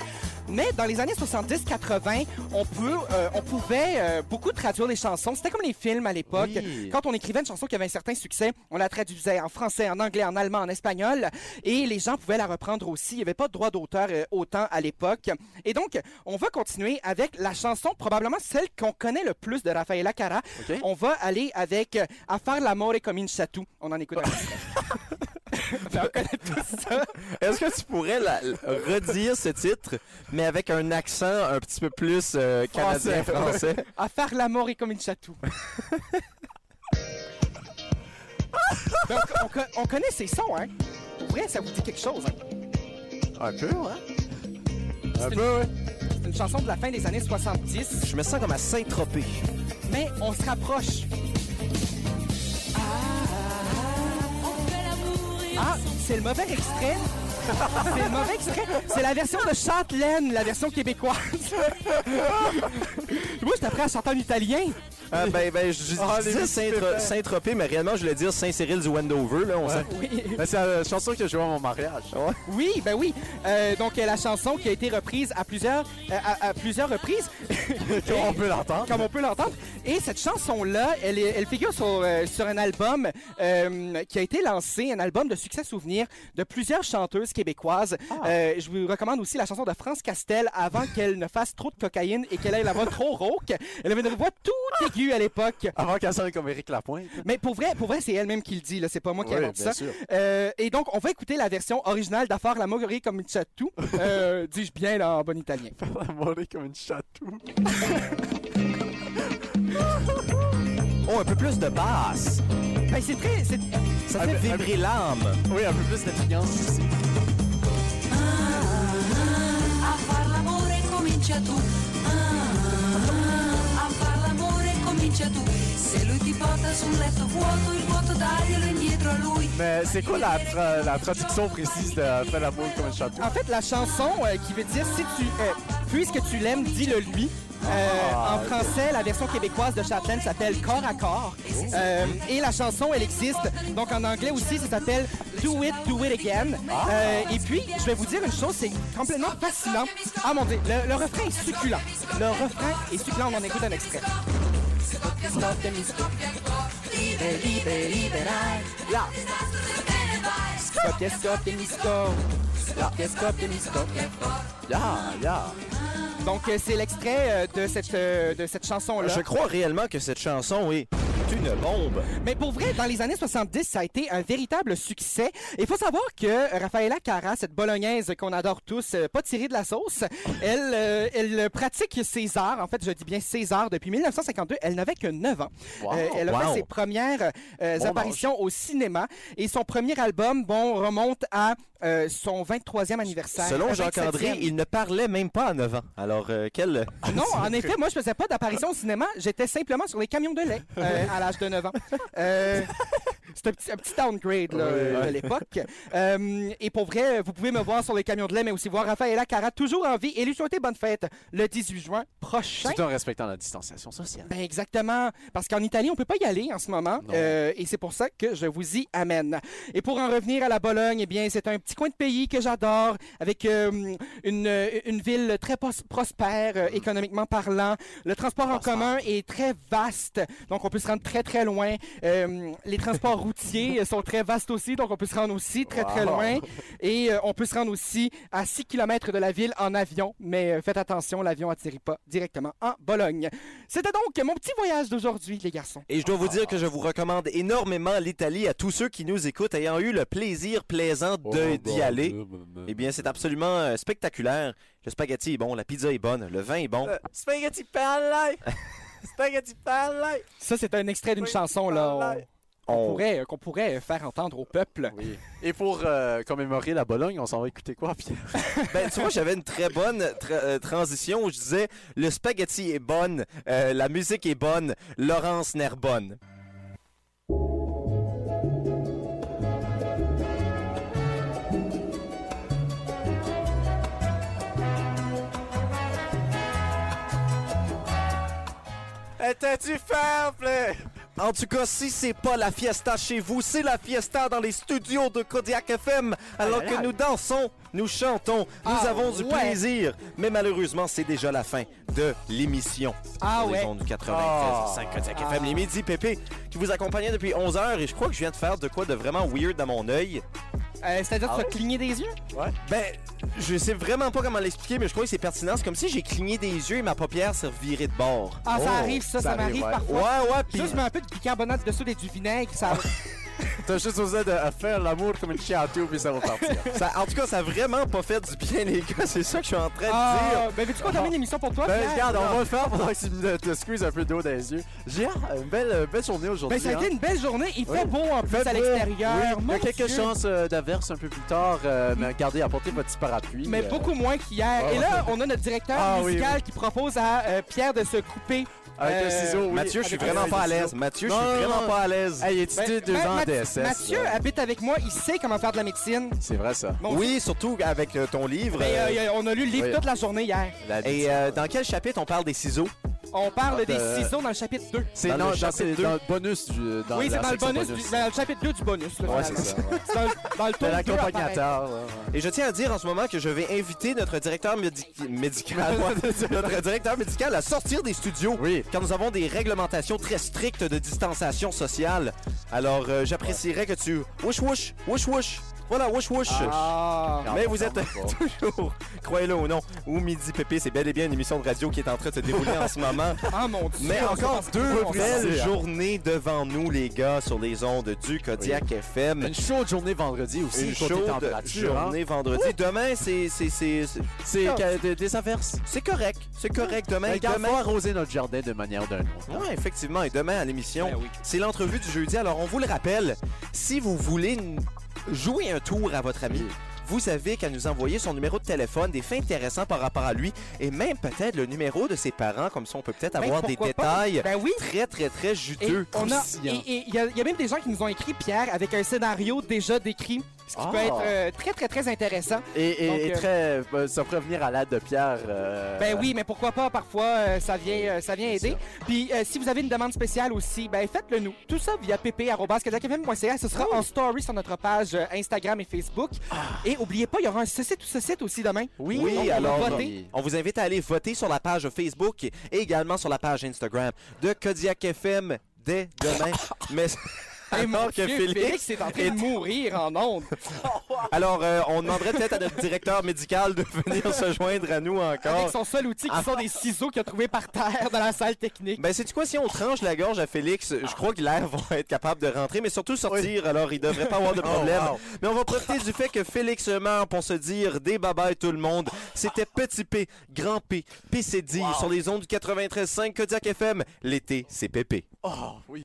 C: Mais dans les années 70-80, on, peut, euh, on pouvait euh, beaucoup traduire les chansons. C'était comme les films à l'époque.
D: Oui.
C: Quand on écrivait une chanson qui avait un certain succès, on la traduisait en français, en anglais, en allemand, en espagnol. Et les gens pouvaient la reprendre aussi. Il n'y avait pas de droit d'auteur euh, autant à l'époque. Et donc, on va continuer avec la chanson, probablement celle qu'on connaît le plus de Raffaella Cara.
D: OK.
C: On va aller avec euh, A faire l'amore comme in chatou. On en écoute un Ben, on connaît tout ça.
A: Est-ce que tu pourrais la- redire ce titre, mais avec un accent un petit peu plus euh, canadien,
D: Français?
A: français?
C: À faire l'amour et comme une chatou. Donc, on, co- on connaît ces sons, hein? Pour vrai, ça vous dit quelque chose, hein?
D: Un peu, ouais. Un
C: C'est
D: peu, ouais.
C: C'est une chanson de la fin des années 70,
A: Je me sens comme à Saint-Tropez.
C: mais on se rapproche. Ah, c'est le mauvais extrait. C'est le mauvais extrait. C'est la version de Châtelaine, la version québécoise. Moi, j'étais prêt à chanter en italien.
A: Ah, ben, ben, je, je
D: Ah, les
A: disais
D: petits
A: Saint-
D: pépins.
A: Saint-Tropez, mais réellement, je voulais dire Saint-Cyril du Wendover. Là, on s'en-
C: Oui.
D: Ben, c'est la chanson que je jouais à mon mariage.
C: Oui, ben oui. Euh, donc, euh, la chanson qui a été reprise à plusieurs, euh, à, à plusieurs reprises.
D: Comme on peut l'entendre.
C: Comme on peut l'entendre. Et cette chanson-là, elle, est- elle figure sur, euh, sur un album euh, qui a été lancé, un album de succès souvenir de plusieurs chanteuses québécoises. Euh, je vous recommande aussi la chanson de France Castel avant qu'elle ne fasse trop de cocaïne et qu'elle ait la voix trop rauque. Elle avait une voix tout aiguë à l'époque.
D: Avant qu'elle sonne comme Éric Lapointe.
C: Mais pour vrai, pour vrai, c'est elle-même qui le dit, là. C'est pas moi qui
D: Oui,
C: invente ça. Euh, et donc, on va écouter la version originale d'Affaire la Mogori comme une chatou. Euh, dis-je bien là, en bon italien.
D: Mourir comme une chatou.
A: Oh, un peu plus de basse.
C: Ben, c'est très.
A: Ça
D: Ah,
A: fait vibrer l'âme.
D: Oui, un peu plus d'intelligence ici.
H: L'amore comincia tu. Ah, a far l'amore comincia tu. Se lui ti porta sul letto vuoto, il vuoto daglielo indietro a lui.
D: Mais c'est quoi la, tra- la traduction précise de Fais l'amour comme une chatou?
C: En fait, la chanson euh, qui veut dire si tu. euh, puisque tu l'aimes, dis-le lui. Euh, en français, la version québécoise de Châtelaine s'appelle Corps à corps. Euh, et la chanson, elle existe. Donc en anglais aussi, ça s'appelle Do It, Do It Again. Euh, et puis, je vais vous dire une chose, c'est complètement fascinant. Ah mon dieu, le, le refrain est succulent. Le refrain est succulent, on en écoute un extrait. scoppia, scoppia, mi scoppia il cuore. Liber, liber, liberai. La. Scoppia, scoppia, mi scoppia.
D: Yeah, yeah.
C: Donc, euh, c'est l'extrait euh, de cette, euh, de cette chanson-là.
A: Je crois réellement que cette chanson est une bombe.
C: Mais pour vrai, dans les années 70, ça a été un véritable succès. Il faut savoir que Rafaela Cara, cette bolognaise qu'on adore tous, pas tirée de la sauce, elle, euh, elle pratique ses arts, en fait, je dis bien ses arts, depuis 1952. Elle n'avait que 9 ans.
D: Wow.
C: Euh, elle a
A: Wow.
C: fait ses premières euh,
D: Bon
C: apparitions au cinéma et son premier album, bon, remonte à euh, son 23e anniversaire.
A: Selon
C: Euh,
A: Jacques-André,
C: 27e.
A: il ne parlait même pas à 9 ans. Alors, euh, quel...
C: Non, en effet, moi, je faisais pas d'apparition au cinéma. J'étais simplement sur les camions de lait euh, à l'âge de 9 ans. Euh, c'est un petit, un petit downgrade là, de l'époque. Euh, et pour vrai, vous pouvez me voir sur les camions de lait, mais aussi voir Raphaël Cara toujours en vie et lui souhaiter bonne fête le 18 juin prochain.
D: Tout en respectant la distanciation sociale.
C: Ben exactement, parce qu'en Italie, on peut pas y aller en ce moment, euh, et c'est pour ça que je vous y amène. Et pour en revenir à la Bologne, eh bien, c'est un petit coin de pays que j'adore, avec euh, une, une ville très prospère, euh, économiquement parlant. Le transport en commun est très vaste, donc on peut se rendre très très loin. Euh, les transports routiers sont très vastes aussi, donc on peut se rendre aussi très très
D: Wow.
C: loin. Et euh, on peut se rendre aussi à 6 km de la ville en avion, mais euh, faites attention, l'avion atterrit pas directement en Bologne. C'était donc mon petit voyage d'aujourd'hui, les garçons.
A: Et je dois vous dire que je vous recommande énormément l'Italie à tous ceux qui nous écoutent ayant eu le plaisir plaisant
D: Oh,
A: d'y aller. Eh bien, c'est absolument euh, spectaculaire. Le spaghetti est bon, la pizza est bonne, le vin est bon.
D: Euh, Spaghetti palais! Spaghetti palais!
C: Ça, c'est un extrait d'une chanson là, qu'on
A: On-
C: pourrait, euh, qu'on pourrait faire entendre au peuple.
D: Oui. Et pour euh, commémorer la Bologne, on s'en va écouter quoi, Pierre?
A: Ben, tu vois, j'avais une très bonne tra- euh, transition où je disais le spaghetti est bonne, euh, la musique est bonne, Laurence Nerbonne.
D: Étais-tu fair play?
A: En tout cas, si c'est pas la fiesta chez vous, c'est la fiesta dans les studios de Kodiak FM. Alors que nous dansons, nous chantons, nous
C: Ah,
A: avons du
C: ouais.
A: plaisir. Mais malheureusement, c'est déjà la fin de l'émission.
C: Ah ouais.
A: ondes du 93.5 Kodiak FM, les midis, Pépé, qui vous accompagnait depuis 11 heures. Et je crois que je viens de faire de quoi de vraiment weird dans mon œil.
C: Euh, C'est-à-dire
A: Ah
C: que tu as
A: ouais?
C: cligné des yeux?
A: Ben, je sais vraiment pas comment l'expliquer, mais je crois que c'est pertinent. C'est comme si j'ai cligné des yeux et ma paupière s'est revirée de bord.
C: Ah, ça
D: Oh,
C: arrive, ça, ça,
D: ça
C: m'arrive
D: ouais.
C: parfois.
A: Ouais, ouais, puis...
C: Ça, je mets un peu de bicarbonate dessous et du vinaigre, ça...
D: T'as juste osé de faire l'amour comme une chatou, puis ça va partir.
A: ça- en tout cas, ça a vraiment pas fait du bien, les gars. C'est ça que je suis en train de dire.
C: Ah, ben veux-tu qu'on termine l'émission pour toi,
D: Ben,
C: Pierre?
D: regarde, on va le faire pendant que tu me te squeezes un peu d'eau dans les yeux. J'ai une belle, euh, belle journée aujourd'hui.
C: Ben, ça a été
D: hein.
C: une belle journée. Il fait
D: Oui.
C: beau en plus
D: Faites
C: à
D: beau.
C: l'extérieur.
D: Oui, il y
C: Mon
D: a quelques
C: Dieu.
D: chances euh, d'averse un peu plus tard, euh, mais gardez, apportez votre petit parapluie.
C: Mais
D: euh,
C: beaucoup moins qu'hier.
D: ouais,
C: Et là, on a notre directeur
D: Ah, oui,
C: musical qui propose à euh, Pierre de se couper.
D: Avec
C: euh,
D: le ciseau, oui.
A: Mathieu, je suis
D: Avec
A: vraiment pas à
D: ciseau.
A: l'aise. Mathieu, je
D: Non,
A: suis
D: non,
A: vraiment
D: non.
A: pas à l'aise.
D: Hey, étudié
C: Ben,
D: deux
C: ben,
D: ans
C: Mathieu-
D: DSS.
C: Mathieu habite avec moi, il sait comment faire de la médecine.
D: C'est vrai, ça.
C: Bon,
A: Oui, surtout avec euh, ton livre.
C: ben,
A: euh,
C: euh, on a lu le livre
D: oui.
C: toute la journée hier.
D: La
A: Et euh, dans quel chapitre on parle des ciseaux?
C: On parle
D: Ah,
C: des
D: euh,
C: ciseaux dans le chapitre 2.
D: c'est
A: dans
D: non,
A: le
D: dans,
A: chapitre
D: dans le bonus du. Dans
C: oui, c'est dans le bonus, du- dans le chapitre 2 du bonus. là,
D: Ouais,
C: finalement.
D: c'est ça. ouais.
C: C'est dans, dans le 2
D: l'accompagnateur.
A: Et je tiens à dire en ce moment que je vais inviter notre directeur médi- médical, notre directeur médical à sortir des studios.
D: Oui.
A: Car nous avons des réglementations très strictes de distanciation sociale. Alors, euh, j'apprécierais que tu... Wouch, wouch, wouch, wouch. Voilà, wouch, wouch.
C: Ah.
A: Mais
D: Non,
A: vous êtes toujours, croyez-le ou non, ou Midi Pépé, c'est bel et bien une émission de radio qui est en train de se dérouler en ce moment.
C: Ah mon dieu.
A: Mais encore deux belles journées devant nous, les gars, sur les ondes du Kodiak FM.
D: Une chaude journée vendredi aussi.
A: Une chaude
D: hein.
A: journée vendredi. Demain, c'est c'est-
D: des- averses.
A: c'est correct. C'est correct. Demain, demain.
D: arroser notre jardin de manière d'un autre.
A: Ouais, effectivement. Et demain, à l'émission,
C: Ben oui.
A: c'est l'entrevue du jeudi. Alors, on vous le rappelle, si vous voulez jouer un tour à votre ami, vous avez qu'à nous envoyer son numéro de téléphone, des faits intéressants par rapport à lui, et même peut-être le numéro de ses parents, comme ça on peut peut-être
C: Ben,
A: avoir des
C: pourquoi pas?
A: détails
C: Ben oui.
A: très, très, très
C: Et
A: juteux.
C: on a, et- et il y, a- il y a même des gens qui nous ont écrit, Pierre, avec un scénario déjà décrit, ce qui
D: Ah.
C: peut être euh, très, très, très intéressant.
D: Et, et-
C: Donc,
D: et
C: euh,
D: très. euh, ça pourrait venir à l'aide de Pierre. euh,
C: Ben oui, mais pourquoi pas, parfois, ça vient, ça vient aider. Puis si vous avez une demande spéciale aussi, ben faites-le nous. Tout ça via pp.ca. Ce sera en story sur notre page Instagram et Facebook. Et oubliez pas, il y aura un ce site ou ce site aussi demain.
A: Oui,
C: on
A: alors
C: voter.
A: on vous invite à aller voter sur la page Facebook et également sur la page Instagram de Kodiak FM dès demain. Mais
C: Hey, mon
A: alors que
C: Dieu,
A: Félix,
C: est en train
A: est-
C: de mourir en ondes.
A: alors euh, on demanderait peut-être à notre directeur médical de venir se joindre à nous
C: Avec
A: encore.
C: son seul outil qui sont des ciseaux qu'il a trouvé par terre dans la salle technique.
A: Ben c'est quoi? Si on tranche la gorge à Félix, je crois que l'air va être capable de rentrer mais surtout sortir alors il devrait pas avoir de problème.
D: wow.
A: Mais on va profiter du fait que Félix meurt pour se dire des babayes tout le monde. C'était petit P, grand P, PCD sur les ondes du 93.5 Kodiak FM. L'été, c'est pépé.
D: Oh, oui.